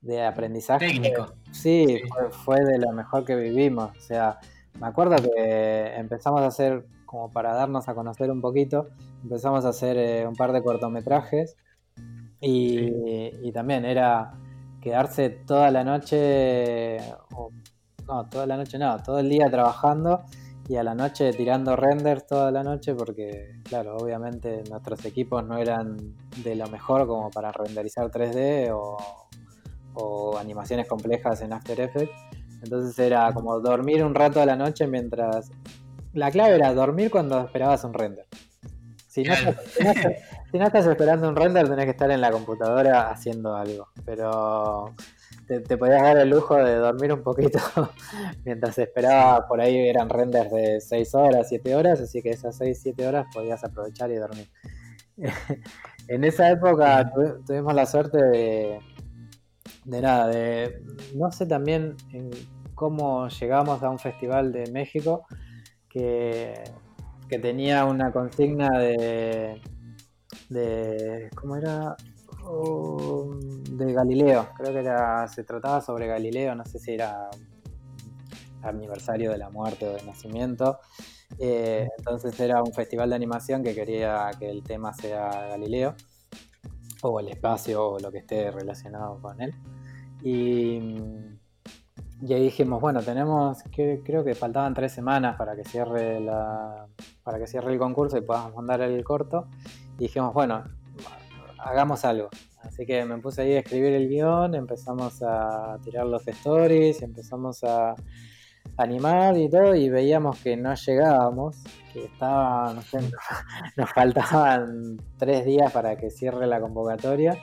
de aprendizaje. Técnico. Sí, Fue, de lo mejor que vivimos. O sea, me acuerdo que empezamos a hacer, como para darnos a conocer un poquito, empezamos a hacer eh, un par de cortometrajes y, también era quedarse toda la noche, no, toda la noche no, todo el día trabajando y a la noche tirando renders toda la noche porque, claro, obviamente nuestros equipos no eran de lo mejor como para renderizar 3D o, o animaciones complejas en After Effects. Entonces era como dormir un rato a la noche mientras... La clave era dormir cuando esperabas un render. Si no, estás, esperando un render, tenés que estar en la computadora haciendo algo. Pero te, podías dar el lujo de dormir un poquito *laughs* mientras esperaba. Por ahí eran renders de 6 horas, 7 horas, así que esas 6, 7 horas podías aprovechar y dormir. *laughs* en esa época tuvimos la suerte de, de nada, de no sé también en cómo llegamos a un festival de México que, que tenía una consigna de, de ¿cómo era? De Galileo, creo que era, se trataba sobre Galileo, no sé si era aniversario de la muerte o de nacimiento. Eh, entonces era un festival de animación que quería que el tema sea Galileo o el espacio o lo que esté relacionado con él. Y, ahí dijimos, bueno, tenemos, que, creo que faltaban tres semanas para que cierre la, para que cierre el concurso y podamos mandar el corto. Y dijimos, bueno, hagamos algo. Así que me puse ahí a escribir el guion, empezamos a tirar los stories, empezamos a animar y todo, y veíamos que no llegábamos, que estaba, no sé, *laughs* nos faltaban tres días para que cierre la convocatoria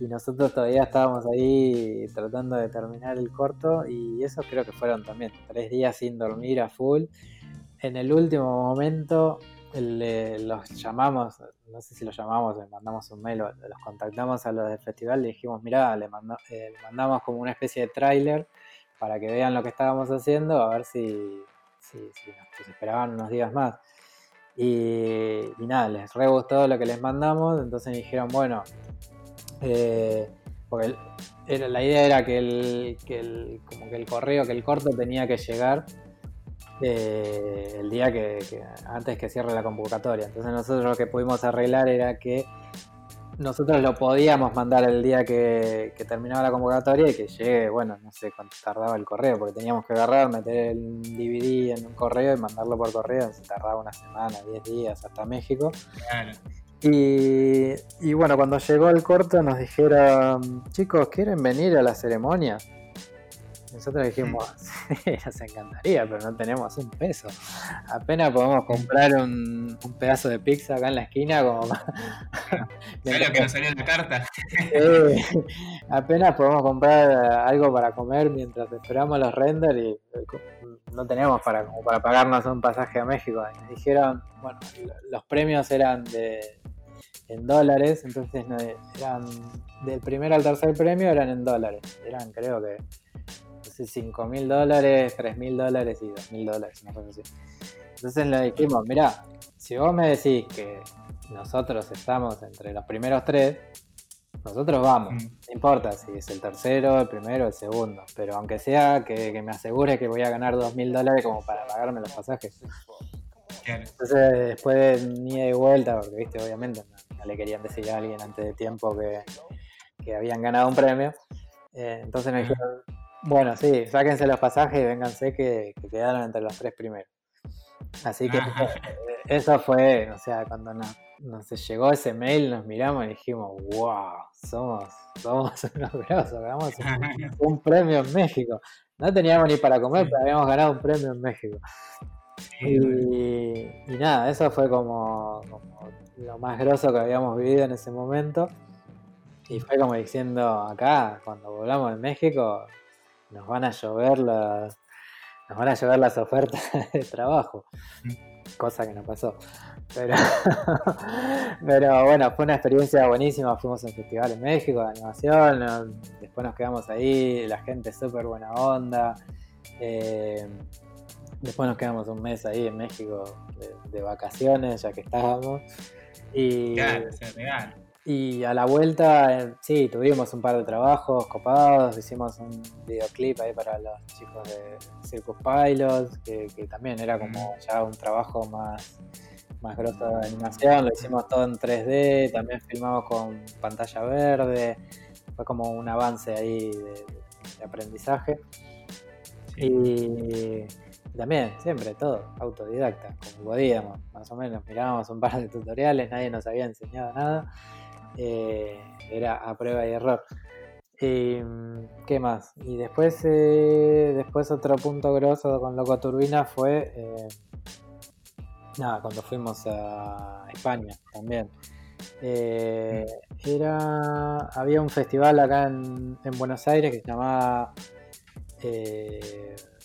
y nosotros todavía estábamos ahí tratando de terminar el corto y eso creo que fueron también tres días sin dormir a full. En el último momento los llamamos, no sé si los llamamos, les mandamos un mail, los contactamos a los del festival y dijimos, mira, le, eh, le mandamos como una especie de tráiler para que vean lo que estábamos haciendo, a ver si, nos esperaban unos días más. Y, nada, les re gustó lo que les mandamos, entonces dijeron, bueno, eh, porque la idea era que el, que el correo, que el corto tenía que llegar eh, el día que, antes que cierre la convocatoria. Entonces nosotros lo que pudimos arreglar era que nosotros lo podíamos mandar el día que, terminaba la convocatoria y que llegue, bueno, no sé cuánto tardaba el correo, porque teníamos que agarrar, meter el DVD en un correo y mandarlo por correo, se tardaba una semana, 10 días hasta México. Y, y bueno, cuando llegó el corto nos dijeron, chicos, ¿quieren venir a la ceremonia? Nosotros dijimos, *laughs* sí, nos encantaría, pero no tenemos un peso. Apenas podemos comprar un, pedazo de pizza acá en la esquina como *laughs* ¿Sabes lo que nos salió en la carta? apenas podemos comprar algo para comer mientras esperamos los renders y no tenemos para, como para pagarnos un pasaje a México. Y nos dijeron, bueno, los premios eran de en dólares, entonces eran del primero al tercer premio eran en dólares. Eran creo que 5 mil dólares, 3 mil dólares y 2 mil dólares, Entonces le dijimos, mira, si vos me decís que nosotros estamos entre los primeros tres, nosotros vamos, mm. no importa si es el tercero, el primero, el segundo, pero aunque sea que, me asegure que voy a ganar dos mil dólares como para pagarme los pasajes. Entonces, después de ni de vuelta, porque viste, obviamente no, le querían decir a alguien antes de tiempo que, habían ganado un premio. Eh, entonces me dijeron, bueno, sí, sáquense los pasajes y vénganse que, quedaron entre los tres primeros. Así que *laughs* eso fue, o sea, cuando nos, llegó ese mail, nos miramos y dijimos, wow, somos, somos *laughs* unos grosos, ganamos *laughs* un, premio en México. No teníamos ni para comer, pero habíamos ganado un premio en México. Y, nada, eso fue como, como, lo más groso que habíamos vivido en ese momento. Y fue como diciendo acá, cuando volamos en México, nos van a llover las, nos van a llover las ofertas *laughs* de trabajo, cosa que no pasó. Pero, *laughs* pero bueno, fue una experiencia buenísima, fuimos a un festival en México de animación, después nos quedamos ahí, la gente súper buena onda. Eh, después nos quedamos un mes ahí en México de, vacaciones, ya que estábamos. Claro, y a la vuelta, eh, sí, tuvimos un par de trabajos copados, hicimos un videoclip ahí para los chicos de Circus Pilots, que, también era como ya un trabajo más, más grosso de animación, lo hicimos todo en 3D, también filmamos con pantalla verde, fue como un avance ahí de, aprendizaje. Y también, siempre todo, autodidacta, como podíamos, más o menos, mirábamos un par de tutoriales, nadie nos había enseñado nada eh, era a prueba y error. Em, ¿Qué más? Y después, eh, después otro punto grosso con Loco Turbina fue eh, nada, cuando fuimos a España también. era había un festival acá en, Buenos Aires que se llamaba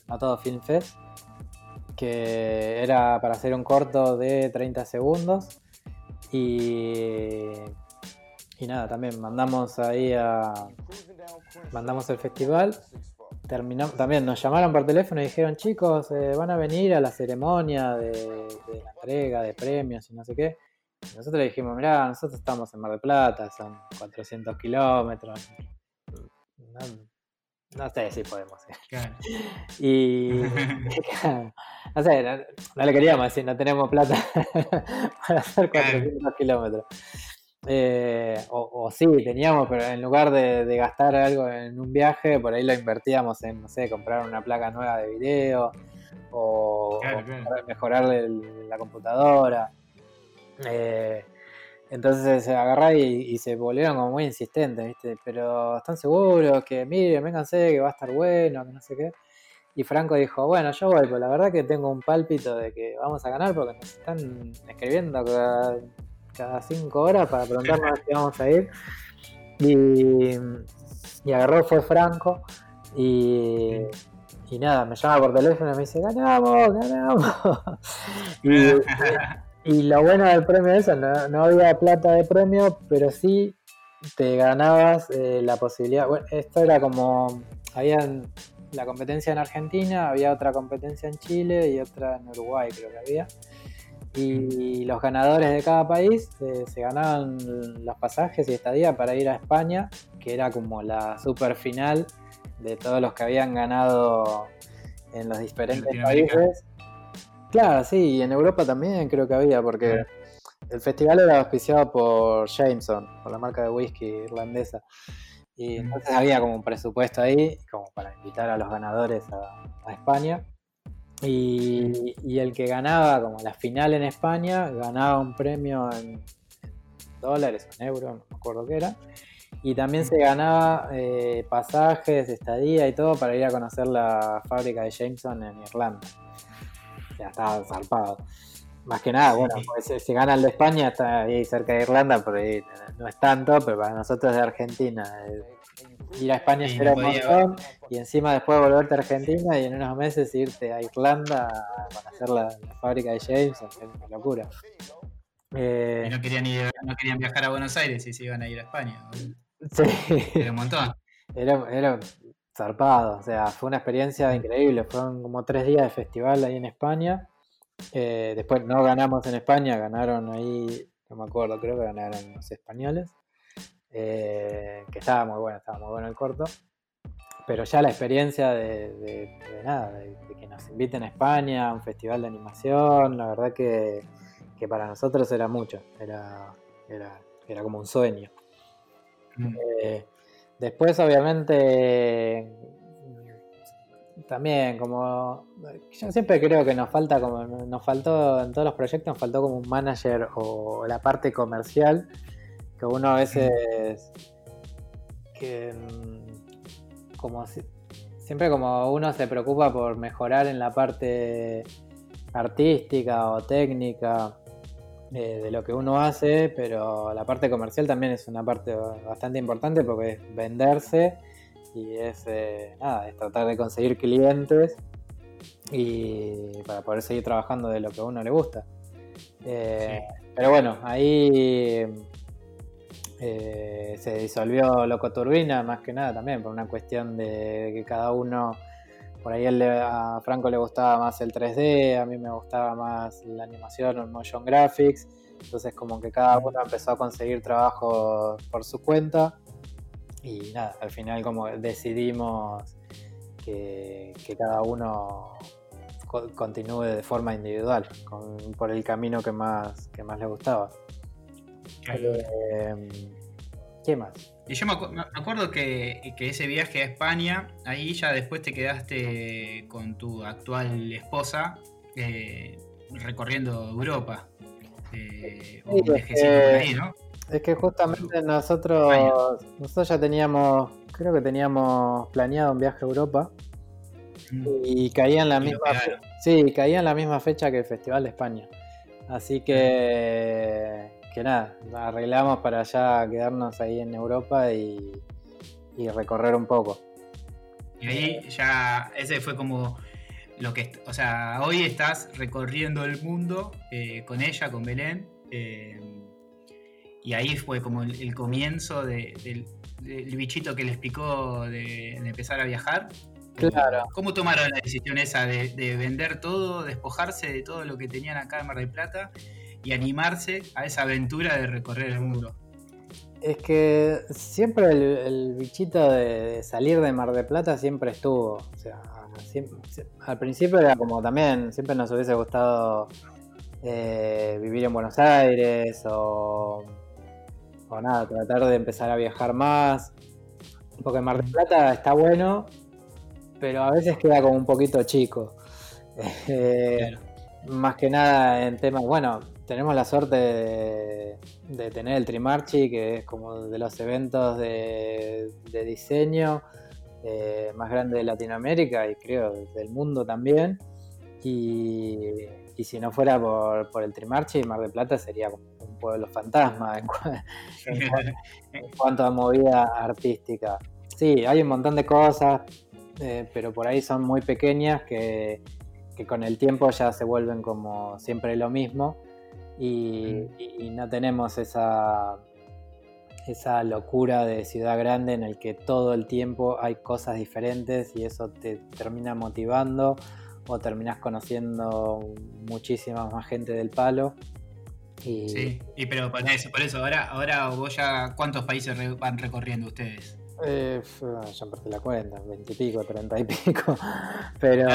Matado Film Fest que era para hacer un corto de 30 segundos y y nada, también mandamos ahí a. Mandamos el festival. Terminamos, también nos llamaron por teléfono y dijeron, chicos, eh, van a venir a la ceremonia de, la entrega de premios y no sé qué. Y nosotros le dijimos, mirá, nosotros estamos en Mar del Plata, son 400 kilómetros. No, sé si podemos *laughs* Y *laughs* *laughs* no sé, no, le queríamos decir, no tenemos plata para hacer 400 kilómetros. Eh, o, sí, teníamos, pero en lugar de, gastar algo en un viaje, por ahí lo invertíamos en, no sé, comprar una placa nueva de video o, mejorar la computadora. Eh, entonces se agarrá y, se volvieron como muy insistentes, ¿viste? Pero están seguros que, miren, vénganse, que va a estar bueno, que no sé qué. Y Franco dijo, bueno, yo voy, pero la verdad que tengo un pálpito de que vamos a ganar porque nos están escribiendo cada cinco horas para preguntarnos *laughs* si vamos a ir. Y, y agarró, fue Franco. Y, y nada, me llama por teléfono y me dice, ganamos, ganamos. *laughs* y, *laughs* y, lo bueno del premio es eso, no, había plata de premio, pero sí te ganabas eh, la posibilidad. Bueno, esto era como, había la competencia en Argentina, había otra competencia en Chile y otra en Uruguay, creo que había y los ganadores de cada país eh, se ganaban los pasajes y estadía para ir a España, que era como la super final de todos los que habían ganado en los diferentes países. Claro, sí, y en Europa también creo que había, porque el festival era auspiciado por Jameson, por la marca de whisky irlandesa. Y entonces había como un presupuesto ahí, como para invitar a los ganadores a, España. Y, y, el que ganaba como la final en España, ganaba un premio en dólares o en euros, no me acuerdo qué era. Y también se ganaba eh, pasajes, estadía y todo para ir a conocer la fábrica de Jameson en Irlanda. Ya estaba zarpado. Más que nada, bueno, pues si gana el de España, está ahí cerca de Irlanda, por ahí no es tanto, pero para nosotros de Argentina, eh, ir a España será un montón, y encima después volverte a Argentina y en unos meses irte a Irlanda a conocer la, fábrica de Jameson, es una locura. Eh, no, querían no querían viajar a Buenos Aires y se iban a ir a España. Sí. Era un montón. *laughs* Era, era zarpado, o sea, fue una experiencia increíble. Fueron como tres días de festival ahí en España. Eh, después no ganamos en España, ganaron ahí, no me acuerdo, creo que ganaron los españoles. Eh, que estaba muy bueno, estaba muy bueno el corto. Pero ya la experiencia de, nada, de, que nos inviten a España, a un festival de animación, la verdad que, que para nosotros era mucho, era, era, era como un sueño. Mm. Eh, después, obviamente, también como yo siempre creo que nos falta como nos faltó en todos los proyectos nos faltó como un manager o la parte comercial que uno a veces que mm, como siempre como uno se preocupa por mejorar en la parte artística o técnica de lo que uno hace, pero la parte comercial también es una parte bastante importante porque es venderse y es, eh, nada, es tratar de conseguir clientes y para poder seguir trabajando de lo que a uno le gusta. Eh, pero bueno, ahí eh, se disolvió Loco Turbina más que nada también por una cuestión de que cada uno por ahí a Franco le gustaba más el 3D, a mí me gustaba más la animación o motion graphics. Entonces como que cada uno empezó a conseguir trabajo por su cuenta. Y nada, al final como decidimos que, cada uno continúe de forma individual, por el camino que más, que más le gustaba. Eh, ¿Qué más? Y yo me, acuerdo que, ese viaje a España, ahí ya después te quedaste con tu actual esposa eh, recorriendo Europa. Eh, es, que, justamente nosotros, nosotros ya teníamos, creo que teníamos planeado un viaje a Europa mm. y caía en la misma, sí, caía en la misma fecha que el Festival de España. Así que que nada, arreglamos para ya quedarnos ahí en Europa y, recorrer un poco. Y ahí ya, ese fue como lo que, o sea, hoy estás recorriendo el mundo eh, con ella, con Belén, eh, y ahí fue como el, comienzo del, bichito que les picó de, empezar a viajar. Claro. ¿Cómo tomaron la decisión esa de, de, vender todo, despojarse de todo lo que tenían acá en Mar del Plata y animarse a esa aventura de recorrer el mundo. Es que siempre el, bichito de salir de Mar de Plata siempre estuvo. O sea, al principio era como también, siempre nos hubiese gustado eh, vivir en Buenos Aires o, o nada, tratar de empezar a viajar más. Porque Mar de Plata está bueno, pero a veces queda como un poquito chico. *laughs* Eh, más que nada en temas, bueno, tenemos la suerte de, tener el Trimarchi, que es como de los eventos de, diseño eh, más grande de Latinoamérica y creo del mundo también. Y, si no fuera por, el Trimarchi, Mar del Plata sería un pueblo fantasma *laughs* en, cuanto a movida artística. Sí, hay un montón de cosas, eh, pero por ahí son muy pequeñas que, que con el tiempo ya se vuelven como siempre lo mismo y, no tenemos esa, esa locura de ciudad grande en el que todo el tiempo hay cosas diferentes y eso te termina motivando o terminas conociendo muchísima más gente del palo. Y... Sí, y pero por eso, por eso ahora, ahora vos ya, ¿cuántos países van recorriendo ustedes? Eh, ya perdí la cuenta, 20 y pico, 30 y pico. Pero,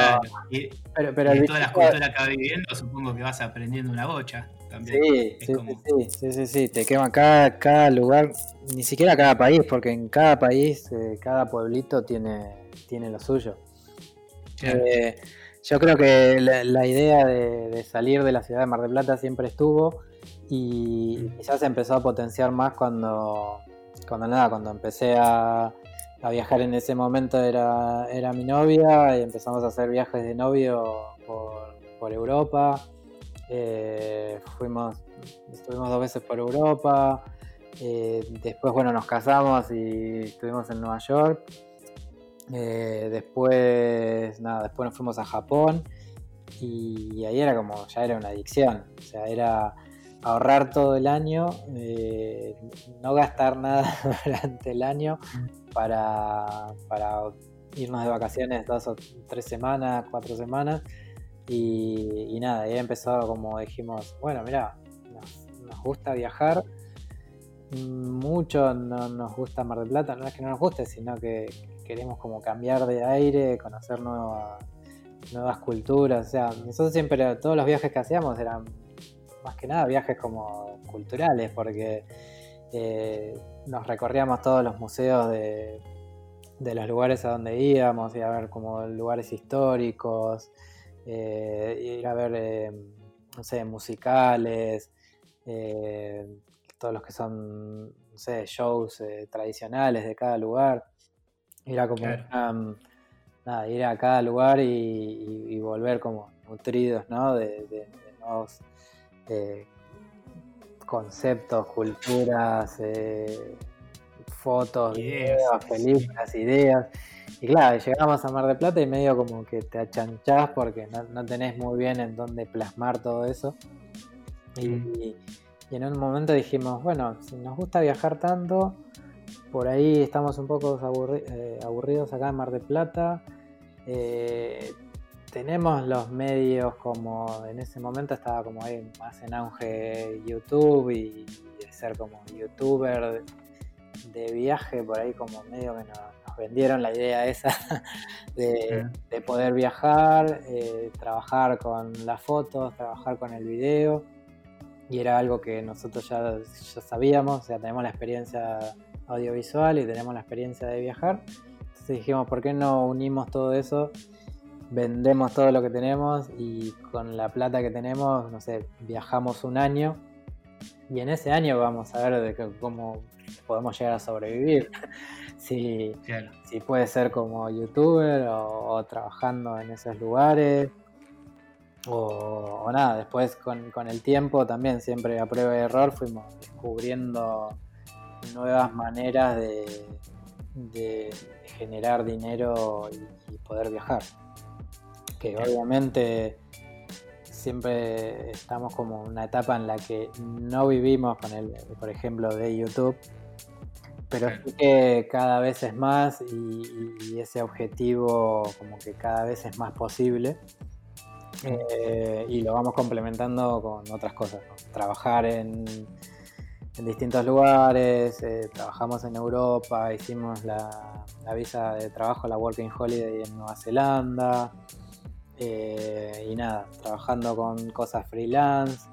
y, pero, pero todas las culturas que vas viviendo, supongo que vas aprendiendo una bocha también. Sí, sí, sí, sí, sí, sí, te quema cada, cada lugar, ni siquiera cada país, porque en cada país, eh, cada pueblito tiene, tiene lo suyo. Eh, yo creo que la, idea de, salir de la ciudad de Mar del Plata siempre estuvo y mm. quizás se empezó a potenciar más cuando, cuando nada, cuando empecé a, viajar en ese momento era, era mi novia y empezamos a hacer viajes de novio por, Europa. Eh, fuimos, estuvimos dos veces por Europa. Eh, después, bueno, nos casamos y estuvimos en Nueva York. Eh, después, nada, después nos fuimos a Japón y ahí era como, ya era una adicción. O sea, era ahorrar todo el año, no gastar nada *laughs* durante el año para, irnos de vacaciones dos o tres semanas, cuatro semanas. Y, nada, ahí empezó como dijimos, bueno, mira, nos, gusta viajar, mucho no nos gusta Mar del Plata, no es que no nos guste, sino que queremos como cambiar de aire, conocer nuevas, culturas, o sea, nosotros siempre, todos los viajes que hacíamos eran más que nada viajes como culturales, porque eh, nos recorríamos todos los museos de, los lugares a donde íbamos, ir a ver como lugares históricos, eh, ir a ver, eh, no sé, musicales, todos los que son, no sé, shows tradicionales de cada lugar. Era como nada, ir a cada lugar y, volver como nutridos, ¿no? De, de nuevos eh, conceptos, culturas, eh, fotos, videos, películas, ideas. Y claro, llegamos a Mar de Plata y medio como que te achanchás porque no, tenés muy bien en dónde plasmar todo eso. Y, en un momento dijimos, bueno, si nos gusta viajar tanto, por ahí estamos un poco eh, aburridos acá en Mar de Plata tenemos los medios como en ese momento estaba como ahí más en auge YouTube y, ser como youtuber de, viaje por ahí como medio que nos, vendieron la idea esa *laughs* de, poder viajar, eh, trabajar con las fotos, trabajar con el video y era algo que nosotros ya, ya sabíamos, o sea, tenemos la experiencia audiovisual y tenemos la experiencia de viajar. Entonces dijimos, ¿por qué no unimos todo eso? vendemos todo lo que tenemos y con la plata que tenemos, no sé, viajamos un año y en ese año vamos a ver de cómo podemos llegar a sobrevivir. *laughs* si, si puede ser como youtuber o, trabajando en esos lugares. O, nada, después con, el tiempo también, siempre a prueba de error, fuimos descubriendo nuevas maneras de, generar dinero y poder viajar que obviamente siempre estamos como en una etapa en la que no vivimos con el, por ejemplo, de YouTube, pero sí que cada vez es más y, ese objetivo como que cada vez es más posible. Eh, y lo vamos complementando con otras cosas, trabajar en, distintos lugares, eh, trabajamos en Europa, hicimos la, la, visa de trabajo, la Working Holiday en Nueva Zelanda, eh, y nada, trabajando con cosas freelance,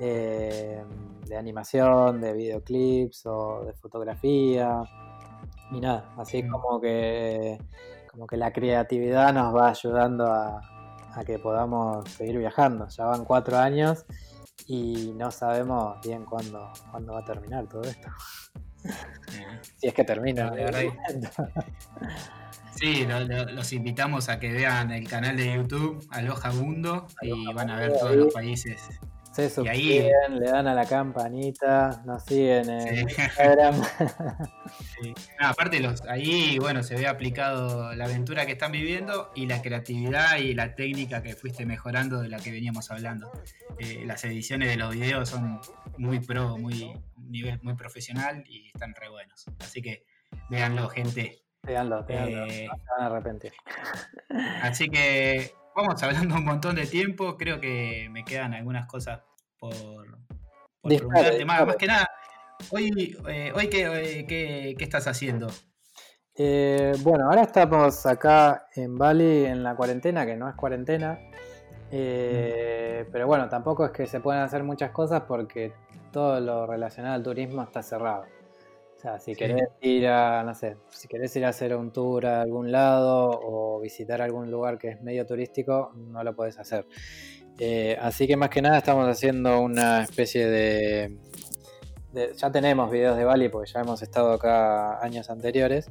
eh, de animación, de videoclips o de fotografía. Y nada, así como que, como que la creatividad nos va ayudando a, que podamos seguir viajando. Ya van cuatro años y no sabemos bien cuándo, cuándo va a terminar todo esto. si es que termina. Sí, los invitamos a que vean el canal de YouTube Aloha Mundo y van a ver todos los países. Se suscriben, le dan a la campanita, nos siguen en Instagram. *laughs* *laughs* aparte, los, ahí bueno, se ve aplicado la aventura que están viviendo y la creatividad y la técnica que fuiste mejorando de la que veníamos hablando. Eh, las ediciones de los videos son muy pro, muy nivel muy profesional y están re buenos. Así que véanlo, gente. Veanlo, veanlo. Eh, no se van a arrepentir. Así que vamos hablando un montón de tiempo. Creo que me quedan algunas cosas por, preguntarte. Más, que nada, hoy, eh, hoy qué, qué, qué, estás haciendo? Eh, bueno, ahora estamos acá en Bali en la cuarentena, que no es cuarentena. Eh, pero bueno, tampoco es que se puedan hacer muchas cosas porque todo lo relacionado al turismo está cerrado. O sea, si querés ir a, no sé, si querés ir a hacer un tour a algún lado o visitar algún lugar que es medio turístico, no lo podés hacer. Eh, así que más que nada estamos haciendo una especie de, Ya tenemos videos de Bali porque ya hemos estado acá años anteriores,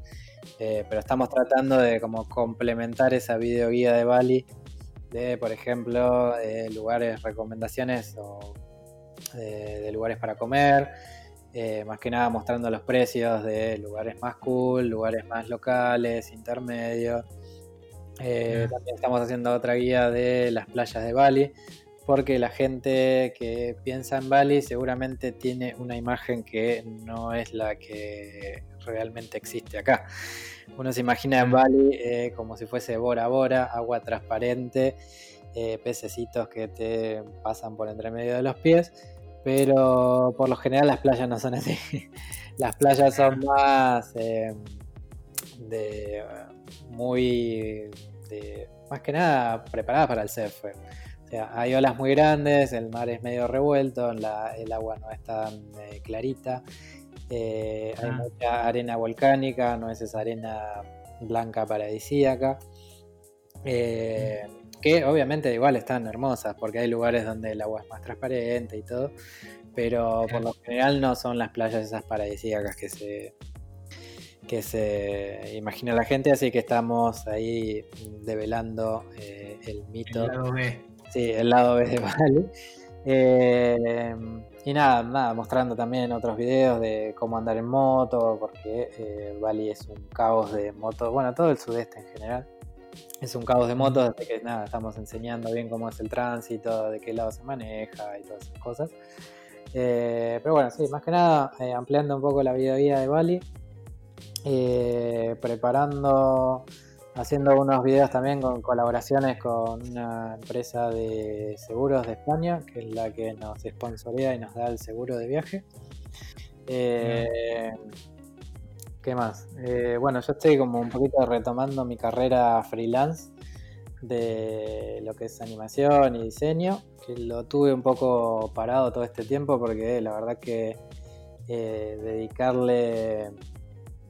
eh, pero estamos tratando de como complementar esa videoguía de Bali de, por ejemplo, lugares, recomendaciones o de lugares para comer eh, más que nada mostrando los precios de lugares más cool, lugares más locales, intermedios. Eh, también estamos haciendo otra guía de las playas de Bali, porque la gente que piensa en Bali seguramente tiene una imagen que no es la que realmente existe acá. Uno se imagina en Bali eh, como si fuese Bora Bora, agua transparente, pececitos que te pasan por entre medio de los pies pero por lo general las playas no son así. *laughs* Las playas son más eh, de muy más que nada preparadas para el surf. O sea, hay olas muy grandes, el mar es medio revuelto, el agua no es tan eh, clarita, eh, hay ah. mucha arena volcánica, no es esa arena blanca paradisíaca. Mm que obviamente igual están hermosas, porque hay lugares donde el agua es más transparente y todo, pero por lo general no son las playas esas paradisíacas que se que se imagina la gente, así que estamos ahí develando eh, el mito. El lado B. Sí, el lado B de Bali. Eh, y nada, nada, mostrando también otros videos de cómo andar en moto, porque eh, Bali es un caos de moto, bueno, todo el sudeste en general es un caos de motos, así que nada, estamos enseñando bien cómo es el tránsito, de qué lado se maneja y todas esas cosas. Eh, pero bueno, sí, más que nada ampliando un poco la vida vida de Bali, eh, preparando, haciendo unos videos también con colaboraciones con una empresa de seguros de España, que es la que nos sponsorea y nos da el seguro de viaje. ¿Qué más? Eh, bueno, yo estoy como un poquito retomando mi carrera freelance de lo que es animación y diseño, que lo tuve un poco parado todo este tiempo porque la verdad que eh, dedicarle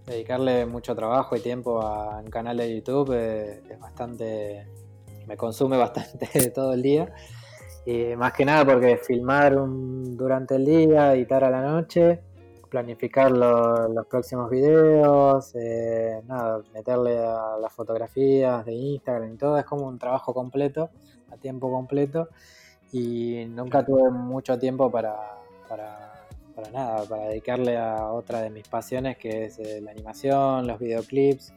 dedicarle mucho trabajo y tiempo a un canal de YouTube eh, es bastante me consume *laughs* bastante *laughs* todo el día. Y más que nada porque filmar durante el día editar a la noche planificar los próximos videos, eh, nada, meterle a las fotografías de Instagram y todo, es como un trabajo completo, a tiempo completo, y nunca tuve mucho tiempo para, para nada, para dedicarle a otra de mis pasiones que es eh, la animación, los videoclips,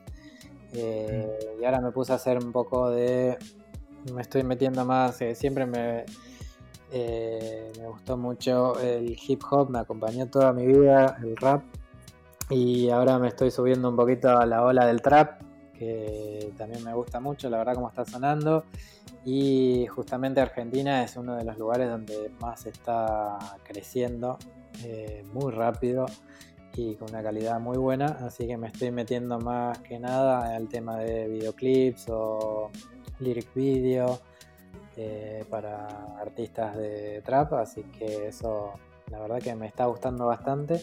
eh, y ahora me puse a hacer un poco de, me estoy metiendo más, siempre me eh, me gustó mucho el hip hop, me acompañó toda mi vida el rap. Y ahora me estoy subiendo un poquito a la ola del trap, que también me gusta mucho, la verdad como está sonando. Y justamente Argentina es uno de los lugares donde más está creciendo eh, muy rápido y con una calidad muy buena, así que me estoy metiendo más que nada al tema de videoclips o lyric video eh, para artistas de trap, así que eso la verdad que me está gustando bastante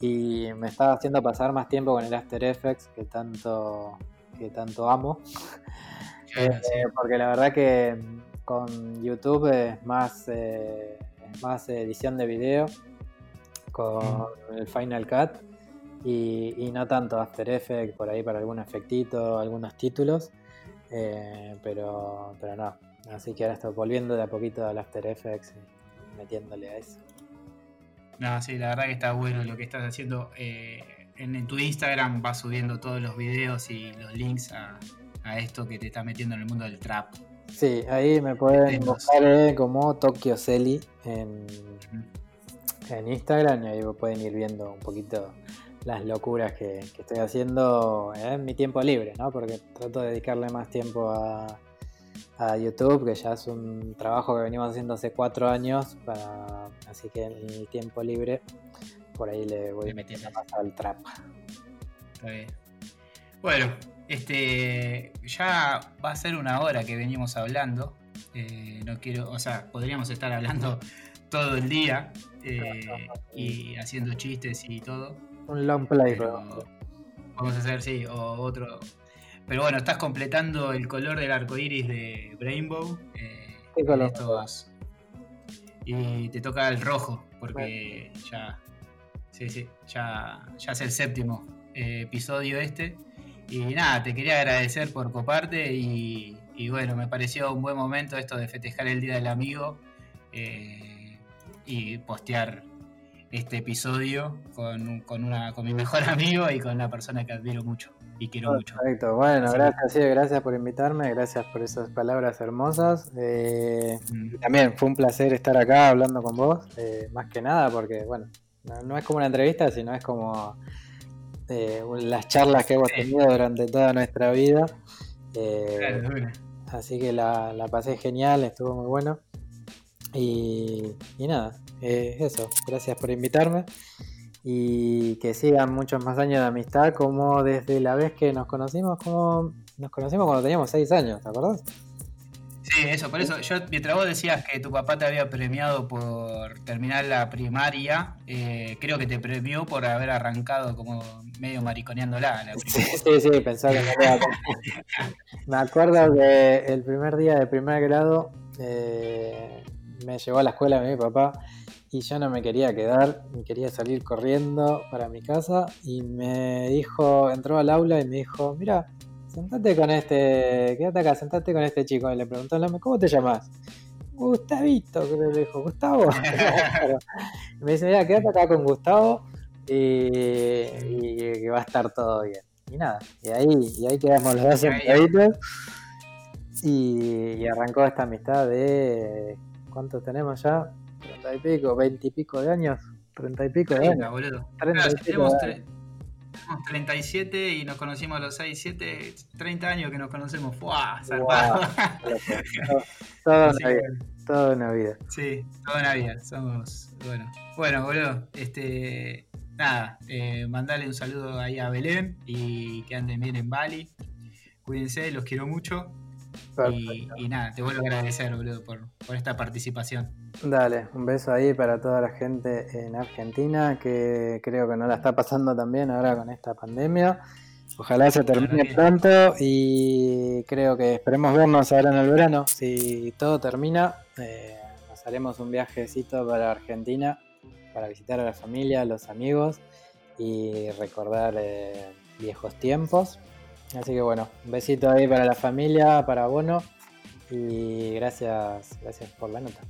y me está haciendo pasar más tiempo con el After Effects que tanto, que tanto amo. Eh, porque la verdad que con YouTube es más, eh, más edición de video con el Final Cut y, no tanto After Effects por ahí para algún efectito, algunos títulos, pero, pero no, Así que ahora estoy volviendo de a poquito al After Effects y metiéndole a eso. No, sí, la verdad que está bueno lo que estás haciendo. Eh, en, tu Instagram vas subiendo todos los videos y los links a, esto que te está metiendo en el mundo del trap. Sí, ahí me pueden buscar eh, como Tokyo Celi en, en Instagram y ahí pueden ir viendo un poquito las locuras que, estoy haciendo en mi tiempo libre, ¿no? Porque trato de dedicarle más tiempo a, a YouTube, que ya es un trabajo que venimos haciendo hace cuatro años, así que en el tiempo libre por ahí le voy metiendo más al trap. Bueno, este ya va a ser una hora que venimos hablando. Eh, no quiero, o sea, podríamos estar hablando *laughs* todo el día eh, y haciendo chistes y todo. Un long play, Vamos a hacer, sí, o otro. Pero bueno, estás completando el color del arco iris de Rainbow. Eh, ¿Qué color? y te toca el rojo, porque ya. Sí, sí, ya, ya es el séptimo eh, episodio este. Y nada, te quería agradecer por coparte y, y, bueno, me pareció un buen momento esto de festejar el Día del Amigo eh, y postear este episodio con, con, una, con mi mejor *laughs* amigo y con la persona que admiro mucho y quiero mucho. Perfecto, bueno, gracias, sí, gracias por invitarme, gracias por esas palabras hermosas. Eh, mm. También fue un placer estar acá hablando con vos, eh, más que nada porque, bueno, no, es como una entrevista, sino es como eh, las charlas que hemos tenido durante toda nuestra vida. así que la, pasé genial, estuvo muy bueno. Y, y nada, eso, gracias por invitarme y que sigan muchos más años de amistad, como desde la vez que nos conocimos, como nos conocimos cuando teníamos 6 años, ¿te acordás? Sí, eso, por eso, yo, mientras vos decías que tu papá te había premiado por terminar la primaria, eh, creo que te premió por haber arrancado como medio mariconeándola. La sí, sí, sí, pensaba que me *laughs* Me acuerdo que el primer día de primer grado eh, me llevó a la escuela mi papá y yo no me quería quedar, me quería salir corriendo para mi casa y me dijo, entró al aula y me dijo, mira, sentate con este, quédate acá, sentate con este chico. Y le preguntó, ¿cómo te llamas? Gustavito, creo que le dijo, Gustavo. *laughs* *laughs* me dice, mira, quédate acá con Gustavo y, que va a estar todo bien. Y nada, y ahí, y ahí quedamos los dos sentaditos y, y arrancó esta amistad de, ¿cuántos tenemos ya? 30 y pico, 20 y pico de años, 30 y pico de años. Boludo. 30 y pico tenemos, 37 y nos conocimos a los 6, 7, 30 años que nos conocemos. ¡Fua! Wow, *laughs* toda una vida. Toda una vida. Sí, toda una vida. Somos. Bueno, bueno, boludo. Este. Nada, eh, mandale un saludo ahí a Belén y que anden bien en Bali. Cuídense, los quiero mucho. Y, nada, te vuelvo a agradecer, boludo, por, esta participación. Dale, un beso ahí para toda la gente en Argentina que creo que no la está pasando tan bien ahora con esta pandemia. Ojalá se termine pronto y creo que esperemos vernos ahora en el verano. Si todo termina, eh, nos haremos un viajecito para Argentina para visitar a la familia, a los amigos y recordar eh, viejos tiempos. Así que bueno, un besito ahí para la familia, para Bono y gracias, gracias por la nota.